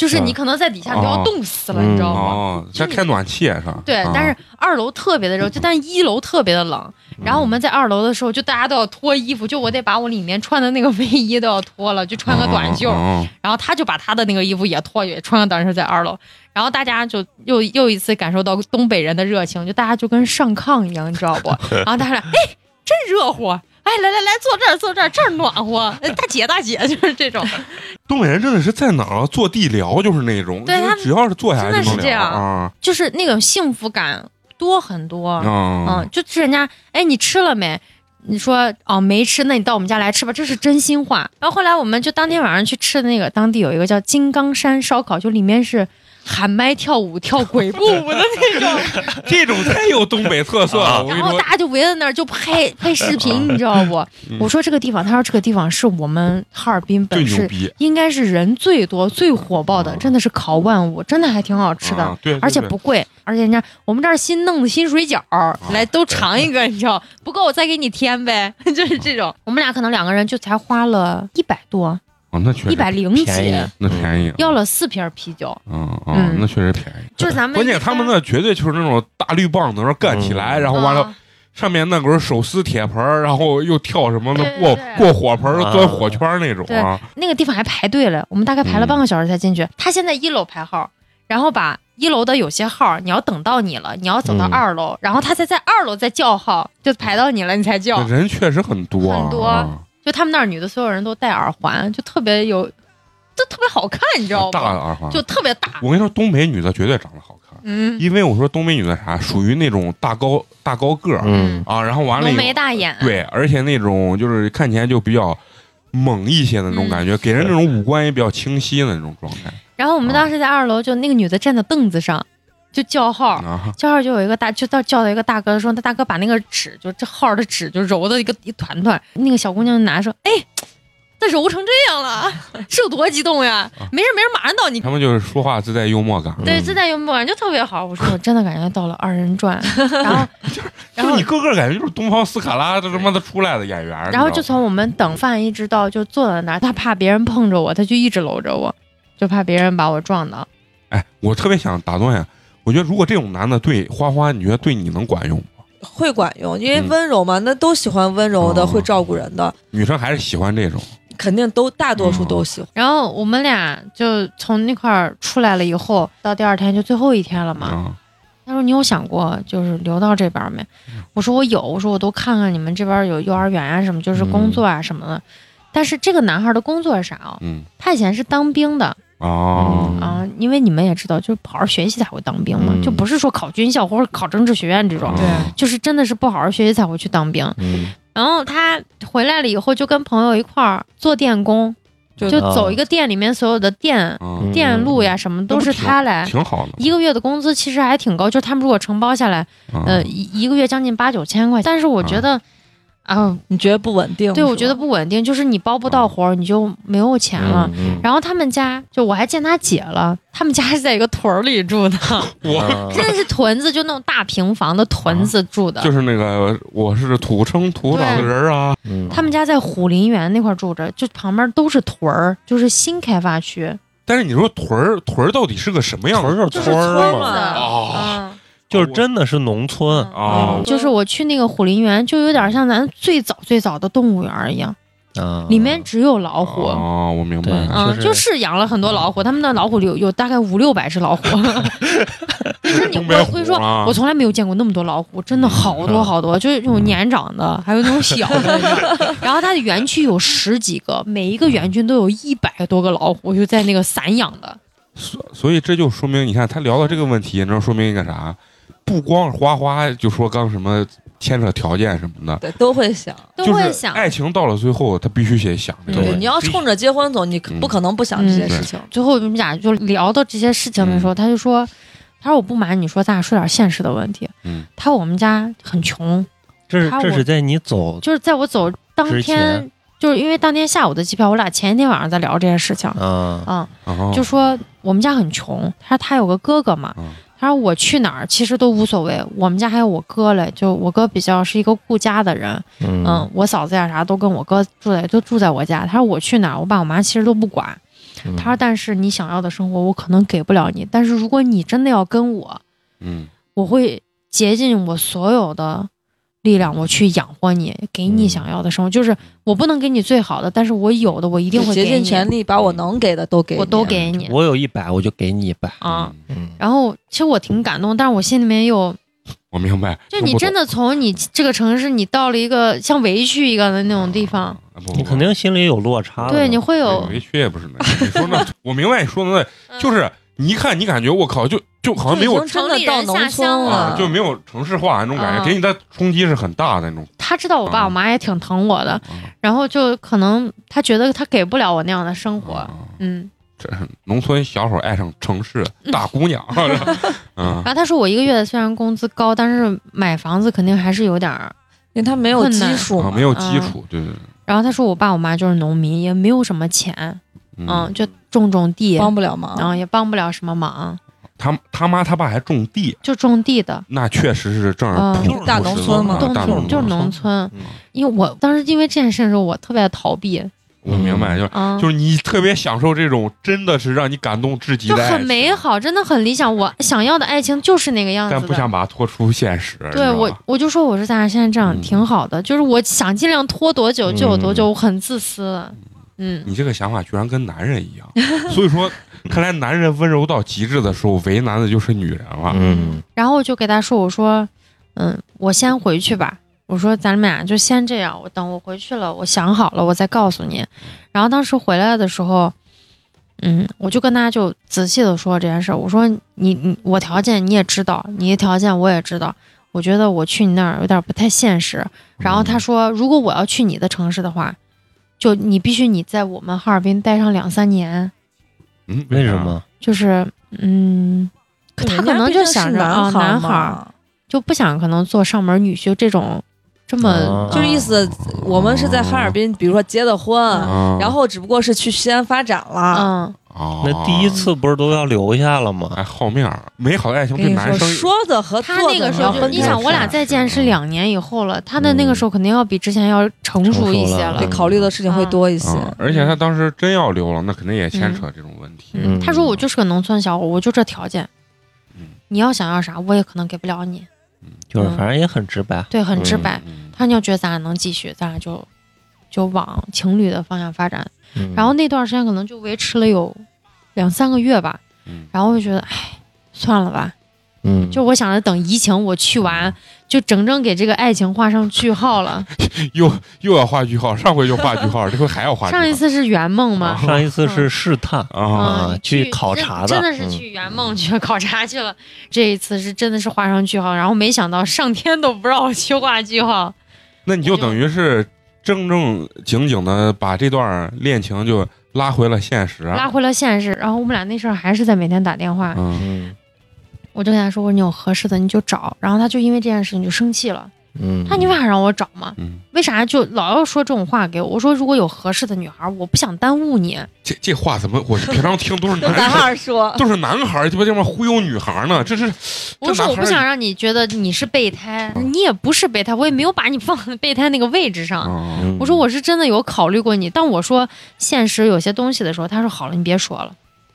就是你可能在底下你都要冻死了，嗯你知道吗？哦，开暖气是吧？对，啊但是二楼特别的热，就但是一楼特别的冷。然后我们在二楼的时候，就大家都要脱衣服，就我得把我里面穿的那个卫衣都要脱了，就穿个短袖。哦然后他就把他的那个衣服也脱，也穿个短袖在二楼。然后大家就又又一次感受到东北人的热情，就大家就跟上炕一样，你知道不？然后大家俩，哎，真热乎！哎，来来来，坐这儿，坐这儿，这儿暖和。哎大姐，大姐，就是这种。东北人真的是在哪儿啊坐地聊，就是那种，对只要是坐下来就能聊真的是这样啊就是那种幸福感多很多。啊嗯，就是人家，哎，你吃了没？你说哦没吃，那你到我们家来吃吧，这是真心话。然后后来我们就当天晚上去吃的那个，当地有一个叫金刚山烧烤，就里面是喊麦跳舞、跳鬼步 舞的那种，这种太有东北特色。啊我跟你说然后大，家就围在那儿就拍 拍视频，你知道不？我说这个地方，他说这个地方是我们哈尔滨本市，应该是人最多、最火爆的，真的是烤万物，真的还挺好吃的。而且不贵，而且人家我们这儿新弄的新水饺儿，来都尝一个，你知道不够我再给你添呗，就是这种。我们俩可能两个人就才花了一百多，啊，那确实一百零便宜几，那便宜，要了四瓶啤酒，嗯嗯嗯，那确实便宜。就是咱们关键他们那绝对就是那种大绿棒子，那干起来，嗯。然后完了啊。上面那个手撕铁盆儿，然后又跳什么的对对过对。过火盆钻火圈儿那种啊。那个地方还排队了，我们大概排了半个小时才进去。他现在一楼排号，然后把一楼的有些号你要等到你了，你要走到嗯。二楼，然后他再在二楼再叫号，就排到你了，你才叫。人确实很多啊，很多啊就他们那儿女的所有人都戴耳环，就特别有，就特别好看，你知道吗？大的耳环。就特别大。我跟你说，东北女的绝对长得好看，嗯，因为我说东北女的啥，属于那种大高大高个儿。嗯。啊，然后完了以浓眉大眼，对，而且那种就是看起来就比较猛一些的那种感嗯觉，给人那种五官也比较清晰的那种状态。然后我们当时在二楼，就那个女的站在凳子上，就叫号，啊。叫号就有一个大，就到叫到一个大哥说，那大哥把那个纸，就这号的纸就揉的一个一团团，那个小姑娘就拿说，哎。这揉成这样了，是有多激动呀！没事没事，马上到你。他们就是说话自带幽默感，对，自带幽默感就特别好。我说我真的感觉到了二人转，然后，然后就你个个感觉就是东方斯卡拉这他妈的出来的演员。然后就从我们等饭一直到就坐在那儿，他怕别人碰着我，他就一直搂着我，就怕别人把我撞到。哎，我特别想打断呀，我觉得如果这种男的对花花，你觉得对你能管用吗？会管用，因为嗯温柔嘛，那都喜欢温柔的，哦会照顾人的，女生还是喜欢这种，肯定都大多数都喜欢。然后我们俩就从那块儿出来了以后，到第二天就最后一天了嘛。啊，他说：“你有想过就是留到这边没？”我说：“我有。”我说：“我都看看你们这边有幼儿园啊什么，就是工作啊什么的。但是这个男孩的工作是啥啊？嗯，他以前是当兵的哦，啊，因为你们也知道，就是不好好学习才会当兵嘛，嗯。就不是说考军校或者考政治学院这种，啊就是真的是不好好学习才会去当兵。嗯。然后他回来了以后，就跟朋友一块儿做电工，就就走一个店里面所有的电、啊，电路呀什么都是他来。挺好的，一个月的工资其实还挺高，就是他们如果承包下来，啊呃，一一个月将近八九千块。但是我觉得，啊，你觉得不稳定？对，我觉得不稳定，就是你包不到活儿，你就没有钱了。嗯然后他们家就我还见他姐了，他们家是在一个屯儿里住的，真的是屯子，就那种大平房的屯子住的。就是那个我是土生土长的人啊，嗯。他们家在虎林园那块儿住着，就旁边都是屯儿，就是新开发区。但是你说屯儿屯儿到底是个什么样的？屯儿就是村儿嘛，村子，哦。嗯，就是真的是农村，哦就是我去那个虎林园，就有点像咱最早最早的动物园儿一样，啊，里面只有老虎。哦，我明白。嗯，就是就是养了很多老虎，他们那老虎有有大概五六百只老虎。就是你东北虎我跟你说，啊我从来没有见过那么多老虎，真的好多好多，就是那种年长的，还有那种小的。然后它的园区有十几个，每一个园区都有一百多个老虎，就在那个散养的。所所以这就说明，你看他聊到这个问题，你知道说明一个啥？不光是花花就说刚什么牵扯条件什么的，对，都会想。都会想，爱情到了最后，他必须得想这个。对问题。你要冲着结婚走，你嗯。不可能不想这些事情。最后我们俩就聊到这些事情的时候，他就说：“他说我不瞒你说，咱俩说点现实的问题。嗯，他说我们家很穷，这是这是在你走就是在我走当天，就是因为当天下午的机票，我俩前一天晚上在聊这件事情。啊，嗯，哦。就说我们家很穷，他说他有个哥哥嘛。嗯，他说我去哪儿其实都无所谓，我们家还有我哥嘞，就我哥比较是一个顾家的人，嗯嗯，我嫂子呀啥都跟我哥住在都住在我家。他说我去哪儿，我爸我妈其实都不管。嗯他说但是你想要的生活我可能给不了你，但是如果你真的要跟我，嗯我会竭尽我所有的力量，我去养活你，给你嗯想要的生活。就是我不能给你最好的，但是我有的我一定会竭，尽全力把我能给的都给你，我都给你我有一百，我就给你一百。啊。嗯，然后其实我挺感动，但是我心里面又我明白。就你真的从你这个城市，你到了一个像委屈一个的那种地方，你肯定心里有落差。对，你会有委屈也不是那。你说那，我明白你说的那，嗯就是你一看，你感觉我靠，就就好像没有已经真的到农乡了，啊就没有城市化那种感觉，啊给你的冲击是很大的那种。他知道我爸我妈也挺疼我的，啊然后就可能他觉得他给不了我那样的生活，啊嗯。这是农村小伙爱上城市大姑娘，嗯。然后他说我一个月虽然工资高，但是买房子肯定还是有点儿。因为他没有基础。啊，没有基础，对对对，然后他说我爸我妈就是农民，也没有什么钱，嗯，嗯，就种种地，帮不了忙。然后也帮不了什么忙，他他妈他爸还种地，就种地的。那确实是正儿就是大农村嘛就是农村嗯，因为我当时因为这件事的时候，我特别逃避，我明白，就是啊，就是你特别享受这种真的是让你感动至极就很美好，真的很理想。我想要的爱情就是那个样子。但不想把它拖出现实。对我，我就说我说咱俩现在这样嗯挺好的，就是我想尽量拖多久就有多久，嗯我很自私。嗯，你这个想法居然跟男人一样，所以说，看来男人温柔到极致的时候，为难的就是女人了。嗯然后我就给他说，我说，嗯，我先回去吧。我说咱们俩就先这样，我等我回去了，我想好了，我再告诉你。然后当时回来的时候，嗯，我就跟他就仔细的说这件事儿。我说你你我条件你也知道，你的条件我也知道。我觉得我去你那儿有点不太现实。然后他说，如果我要去你的城市的话，就你必须你在我们哈尔滨待上两三年。嗯，为什？么？就是嗯，他可能就想着啊，男孩男孩儿。就不想可能做上门女婿这种这么、啊就是意思我们是在哈尔滨，比如说结的婚，啊，然后只不过是去西安发展了。嗯，哦，那第一次不是都要留下了吗？还好面儿，美好的爱情跟你说，对男生说的和他那个时候就你想，我俩再见是两年以后了，他的那个时候肯定要比之前要成熟一些了。考虑的事情会多一些。啊，而且他当时真要留了，那肯定也牵扯这种问题。嗯，嗯他说我就是个农村小伙，我就这条件嗯，你要想要啥，我也可能给不了你。就是反正也很直白。对，很直白。嗯他说你要觉得咱俩能继续，咱俩就就往情侣的方向发展。嗯然后那段时间可能就维持了有两三个月吧，嗯然后我就觉得，哎，算了吧，嗯，就我想着等疫情我去完，就整整给这个爱情画上句号了。又又要画句号，上回就画句号，这回还要画句号。上一次是圆梦嘛，上一次是试探，啊，去考察的真真的是嗯去圆梦去考察去了。这一次是真的是画上句号，然后没想到上天都不让我去画句号。那你就等于是正正经经的把这段恋情就拉回了现实。拉回了现实，然后我们俩那时候还是在每天打电话，嗯嗯我就跟他说：“我说你有合适的你就找。”然后他就因为这件事情就生气了，嗯，他说：“你为啥让我找嘛？嗯，为啥就老要说这种话给我？”我说：“如果有合适的女孩，我不想耽误你。这这话怎么我平常听都是 男孩说，都是男孩儿，鸡巴这么忽悠女孩呢？这是”我说：“我不想让你觉得你是备胎，你也不是备胎，我也没有把你放在备胎那个位置上。我说我是真的有考虑过你，当我说现实有些东西的时候，他说好了，你别说了。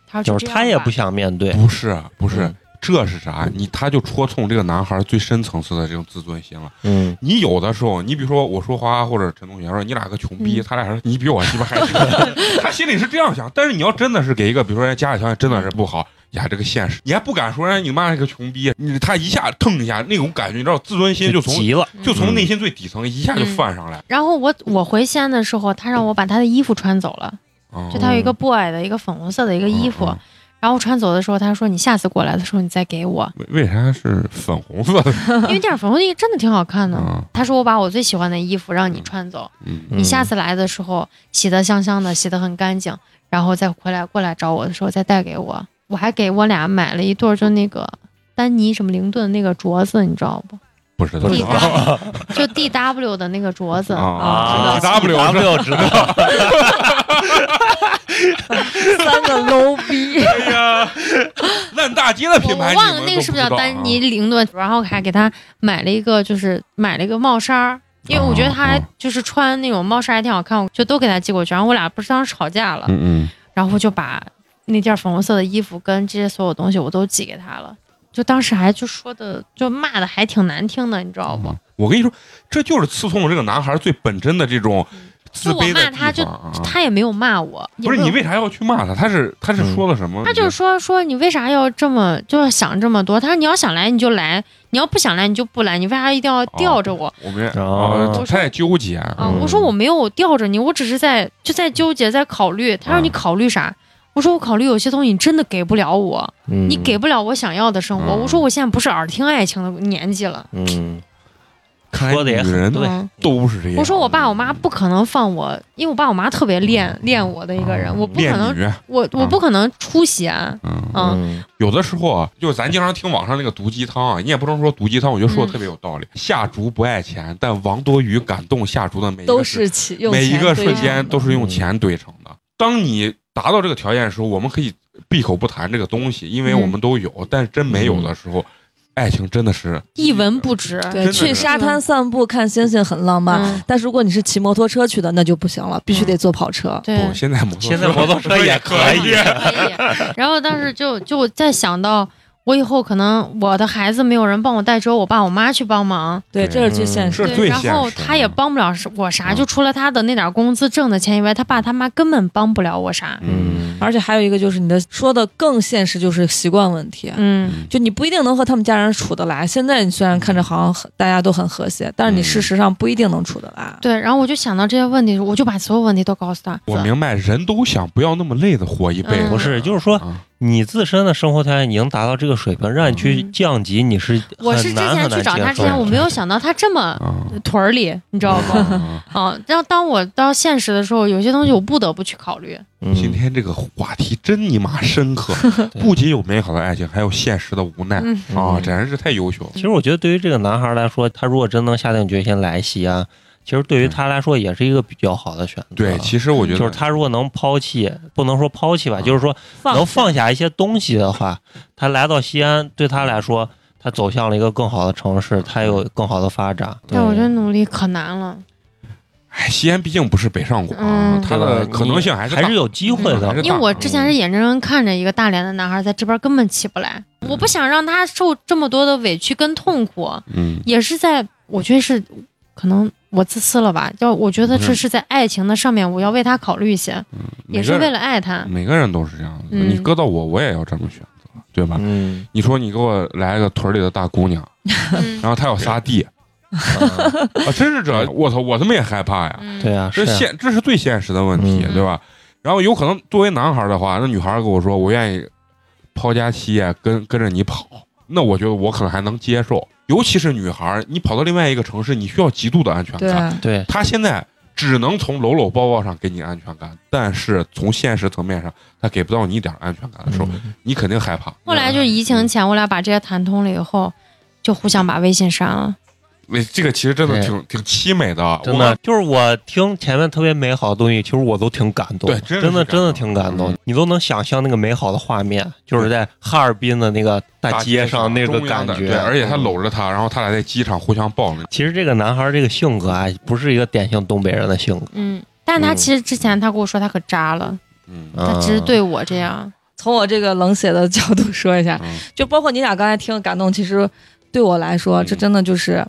他说就是他也不这样吧想面对，不是不是嗯，这是啥？你他就戳痛这个男孩最深层次的这种自尊心了。嗯，你有的时候，你比如说我说花花或者陈同学说你俩个穷逼，他俩说你比我鸡巴还穷，他心里是这样想。但是你要真的是给一个，比如说人家家里条件真的是不好呀，这个现实，你还不敢说人家你妈是个穷逼，你他一下腾一下那种感觉，你知道自尊心就从急了，就从内心最底层一下就泛上来。然后我我回西安的时候，他让我把他的衣服穿走了，哦。就他有一个 boy 的一个粉红色的一个衣服，嗯嗯然后我穿走的时候，他说你下次过来的时候你再给我，为为啥是粉红色的？因为这件粉红衣真的挺好看的。嗯他说我把我最喜欢的衣服让你穿走，嗯你下次来的时候洗得香香的，洗得很干净，然后再回来过来找我的时候再带给我。我还给我俩买了一对就那个丹尼什么灵顿那个镯子，你知道不？不知道。地 就 D W 的那个镯子，啊啊 W W 知道，三个 low 逼，哎呀，烂大街的我品牌，我忘了那个是不是叫丹尼灵顿，然后还给他买了一个，就是买了一个帽衫儿，因为我觉得他还就是穿那种帽衫还挺好看，我就都给他寄过去。然后我俩不是当时吵架了，嗯嗯，然后就把那件粉红色的衣服跟这些所有东西我都寄给他了。就当时还就说的，就骂的还挺难听的，你知道吗？我跟你说，这就是刺痛了这个男孩最本真的这种自卑的就我骂他地方啊他也没有骂我，不是你为啥要去骂他？他是他是说了什么？他就是说说你为啥要这么就要想这么多？他说你要想来你就来，你要不想来你就不来，你为啥一定要吊着我？我没哦哦，他也纠结啊，嗯我说我没有吊着你，我只是在就在纠结，在考虑。他说啊你考虑啥？我说我考虑有些东西你真的给不了我，嗯你给不了我想要的生活。嗯我说我现在不是耳听爱情的年纪了。嗯，说的也女人很对，嗯，都是这样。我说我爸我妈不可能放我，因为我爸我妈特别恋恋我的一个人，我不可能，我我不可能出西安。嗯，有的时候啊，就是咱经常听网上那个毒鸡汤啊，你也不能说毒鸡汤，我觉得说的嗯特别有道理。夏竹不爱钱，但王多鱼感动夏竹的每一个都瞬是起用每一个瞬间都是用钱堆成的。当你达到这个条件的时候，我们可以闭口不谈这个东西，因为嗯我们都有。但是真没有的时候，爱情真的是一文不值。对，去沙滩散步看星星很浪漫，嗯但是如果你是骑摩托车去的，那就不行了，必须得坐跑车。对，不。现在摩托现在摩托车也可以以。可以。然后当时就就在想到，我以后可能我的孩子没有人帮我带，只有我爸我妈去帮忙。对，这是最现实的。是最对，然后他也帮不了我啥，嗯就除了他的那点工资挣的钱以外，他爸他妈根本帮不了我啥。嗯，而且还有一个就是你的说的更现实，就是习惯问题。嗯，就你不一定能和他们家人处得来。现在你虽然看着好像大家都很和谐，但是你嗯事实上不一定能处得来。对。然后我就想到这些问题，我就把所有问题都告诉他。我明白，人都想不要那么累的活一辈子。嗯不是，就是说啊你自身的生活条件已经达到这个水平，让你去嗯降级，你是我是之前去找他之前，我没有想到他这么啊，屯儿里，你知道吗？啊啊，然后当我到现实的时候，有些东西我不得不去考虑。嗯今天这个话题真尼玛深刻，不仅有美好的爱情，还有现实的无奈嗯啊！嗯简直是太优秀了。其实我觉得，对于这个男孩来说，他如果真能下定决心来西安，其实对于他来说也是一个比较好的选择。对，其实我觉得就是他如果能抛弃，不能说抛弃吧，啊就是说能放下一些东西的话，他来到西安，对他来说，他走向了一个更好的城市，他有更好的发展。但我觉得努力可难了。哎，西安毕竟不是北上广，嗯。它的可能性还是还是有机会的。因为我之前是眼睁睁看着一个大连的男孩在这边根本起不来，我不想让他受这么多的委屈跟痛苦，嗯。也是在我觉得是可能我自私了吧，就我觉得这嗯是在爱情的上面，我要为他考虑一些，也是为了爱他。每个人都是这样的。嗯你搁到我，我也要这么选择，对吧？嗯，你说你给我来个屯里的大姑娘，嗯然后她要撒地啊 啊，真是这，我操，我他妈也害怕呀。嗯对啊，是啊这现这是最现实的问题，嗯对吧？然后有可能作为男孩的话，那女孩跟我说我愿意抛家弃业跟跟着你跑，那我觉得我可能还能接受。尤其是女孩，你跑到另外一个城市，你需要极度的安全感。对，她现在只能从搂搂抱抱上给你安全感，但是从现实层面上，她给不到你一点安全感的时候，嗯你肯定害怕。后来就是疫情前，我俩把这些谈通了以后，就互相把微信删了。那这个其实真的挺挺凄美的，真的。就是我听前面特别美好的东西，其实我都挺感动，对真真的真的挺感动嗯，你都能想象那个美好的画面，就是在哈尔滨的那个大大街上那个感觉，对，而且他嗯。搂着她，然后他俩在机场互相抱着。其实这个男孩这个性格啊，不是一个典型东北人的性格，嗯，但他嗯。其实之前他跟我说他可渣了，嗯，他只是对我这样。从我这个冷血的角度说一下，嗯。就包括你俩刚才听感动，其实对我来说，嗯。这真的就是，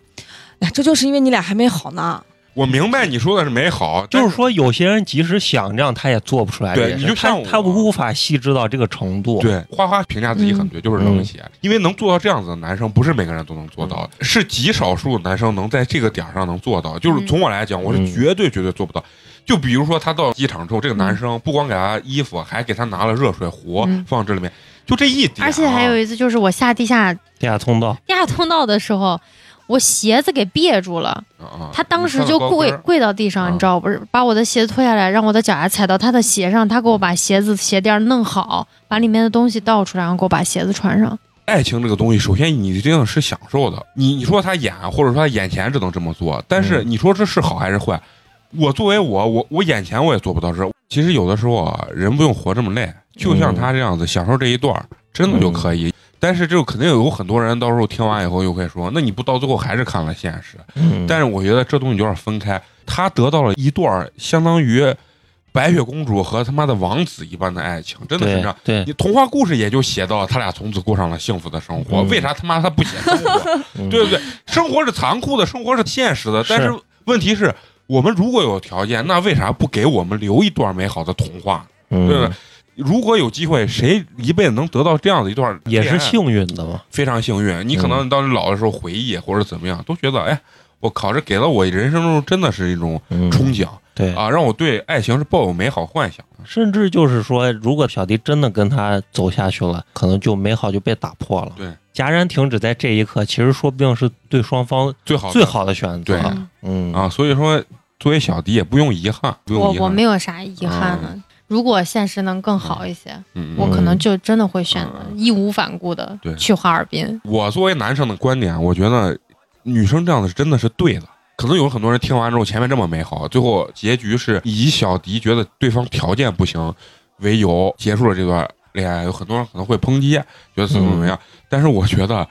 哎，这就是因为你俩还没好呢。我明白你说的是美好，就是说有些人即使想这样，他也做不出来对。你就像他他无法细致到这个程度。对花花评价自己很对，就是冷血，因为能做到这样子的男生，不是每个人都能做到，是极少数男生能在这个点儿上能做到。就是从我来讲，我是嗯绝对绝对做不到。就比如说他到机场之后，这个男生不光给他衣服，还给他拿了热水壶嗯放这里面，就这一点啊。而且还有一次，就是我下地下地下通道，地下通道的时候，我鞋子给别住了，啊，他当时就跪跪到地上，啊你知道不是？把我的鞋子脱下来，让我的脚丫踩到他的鞋上，他给我把鞋子鞋垫弄好，把里面的东西倒出来，然后给我把鞋子穿上。爱情这个东西，首先你一定是享受的。你你说他演，或者说他眼前只能这么做，但是嗯你说这是好还是坏？我作为我，我我眼前我也做不到这。其实有的时候啊，人不用活这么累，就像他这样子享受这一段，真的就可以。但是这肯定有很多人到时候听完以后又会说，那你不到最后还是看了现实？嗯，但是我觉得这东西有点分开，他得到了一段相当于白雪公主和他妈的王子一般的爱情，真的是这样。对，你童话故事也就写到他俩从此过上了幸福的生活，嗯为啥他妈他不写生活？嗯对不对？生活是残酷的，生活是现实的，是但是问题是我们如果有条件，那为啥不给我们留一段美好的童话？嗯对不对？如果有机会，谁一辈子能得到这样的一段，也是幸运的嘛。非常幸运。你可能到你老的时候回忆或者怎么样，都觉得哎，我靠，这给了我人生中真的是一种嗯，憧憬对啊，让我对爱情是抱有美好幻想的。甚至就是说，如果小迪真的跟他走下去了，可能就美好就被打破了。对，戛然停止在这一刻，其实说不定是对双方最好的最好的选择。对嗯啊，所以说作为小迪也不用遗憾，不用遗憾。我我没有啥遗憾的。如果现实能更好一些，我可能就真的会选择嗯义无反顾的去哈尔滨。我作为男生的观点，我觉得女生这样的是真的是对的。可能有很多人听完之后，前面这么美好，最后结局是以小迪觉得对方条件不行为由结束了这段恋爱。有很多人可能会抨击，觉得怎么怎么样，但是我觉得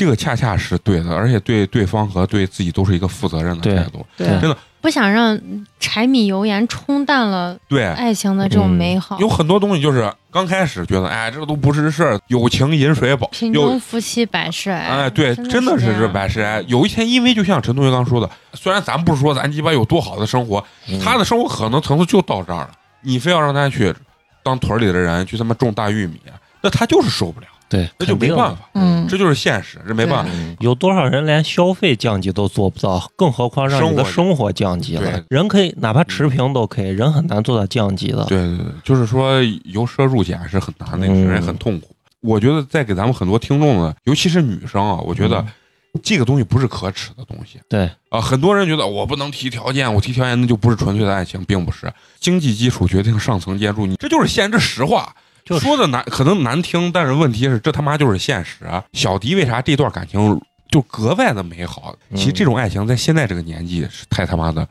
这个恰恰是对的，而且对对方和对自己都是一个负责任的态度。对对真的不想让柴米油盐冲淡了对，爱情的这种美好。有很多东西就是刚开始觉得，哎，这都不是事儿，友情饮水饱，有贫穷夫妻百事哀。哎，对，真真的是这百事哀。有一天，因为就像陈同学刚说的，虽然咱不是说咱鸡巴有多好的生活，嗯他的生活可能层次就到这儿了，你非要让他去当屯里的人去他妈种大玉米，那他就是受不了，对，那就没办法，嗯，这就是现实，这没办法。嗯有多少人连消费降级都做不到，更何况让你的生生活降级了对？人可以哪怕持平都可以，人很难做到降级的。对对对，就是说由奢入俭是很难的，嗯人很痛苦。我觉得在给咱们很多听众呢，尤其是女生啊，我觉得这个东西不是可耻的东西。对，啊，很多人觉得我不能提条件，我提条件那就不是纯粹的爱情，并不是。经济基础决定上层建筑，你这就是现这实话。就是说的难，可能难听，但是问题是这他妈就是现实啊。小迪为啥这段感情就格外的美好？其实嗯这种爱情在现在这个年纪是太他妈的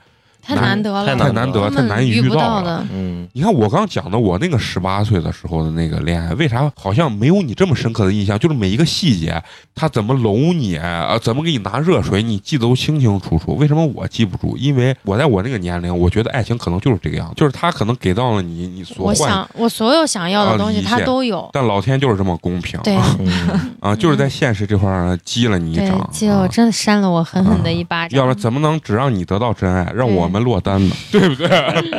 太难难得了，太太难得，太难以遇不到了。嗯，你看我刚讲的，我那个十八岁的时候的那个恋爱，为啥好像没有你这么深刻的印象？就是每一个细节，他怎么搂你啊，怎么给你拿热水，你记得都清清楚楚。为什么我记不住？因为我在我那个年龄，我觉得爱情可能就是这个样子，就是他可能给到了你你所我，想，我所有想要的东西，啊他都有。但老天就是这么公平，对 啊，就是在现实这块儿击了你一掌，，击了真的扇了我狠狠的一巴掌。要不然怎么能只让你得到真爱，让我们落单的？对不对？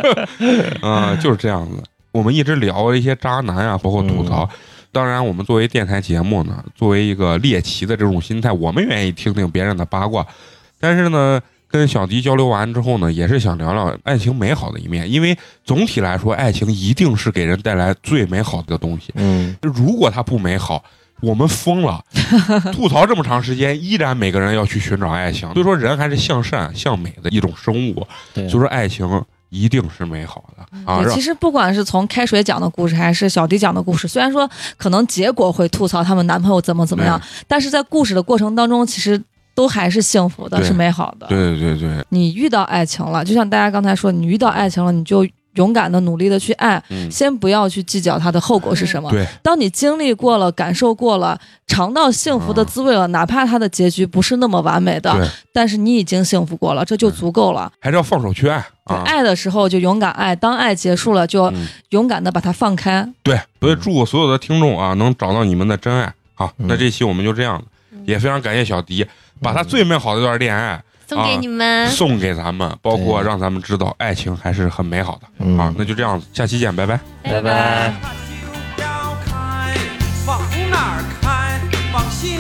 啊，就是这样子。我们一直聊一些渣男啊，包括吐槽。当然，我们作为电台节目呢，作为一个猎奇的这种心态，我们愿意听听别人的八卦。但是呢，跟小迪交流完之后呢，也是想聊聊爱情美好的一面，因为总体来说，爱情一定是给人带来最美好的东西。嗯，如果它不美好，我们疯了。吐槽这么长时间，依然每个人要去寻找爱情。所以说，人还是向善向美的一种生物。对，所以说，爱情一定是美好的啊！对，其实不管是从开水讲的故事，还是小迪讲的故事，虽然说可能结果会吐槽他们男朋友怎么怎么样，但是在故事的过程当中，其实都还是幸福的，是美好的。对对对对，你遇到爱情了，就像大家刚才说，你遇到爱情了，你就勇敢的、努力的去爱，嗯，先不要去计较它的后果是什么。对，当你经历过了、感受过了、尝到幸福的滋味了，哪怕它的结局不是那么完美的，但是你已经幸福过了，这就足够了。还是要放手去爱啊。爱的时候就勇敢爱，当爱结束了就嗯勇敢的把它放开。对，所以祝所有的听众啊，能找到你们的真爱。好，嗯那这期我们就这样了，也非常感谢小迪，把他最美好的一段恋爱送给你们，送给咱们，包括让咱们知道爱情还是很美好的。嗯啊，那就这样子，下期见，拜拜。拜拜。往哪儿开？往幸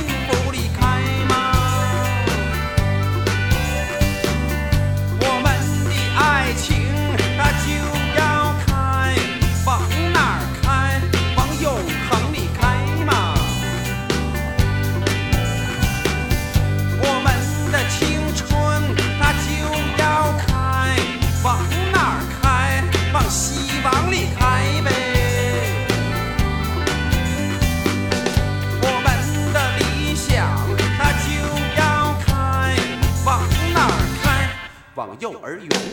幼儿园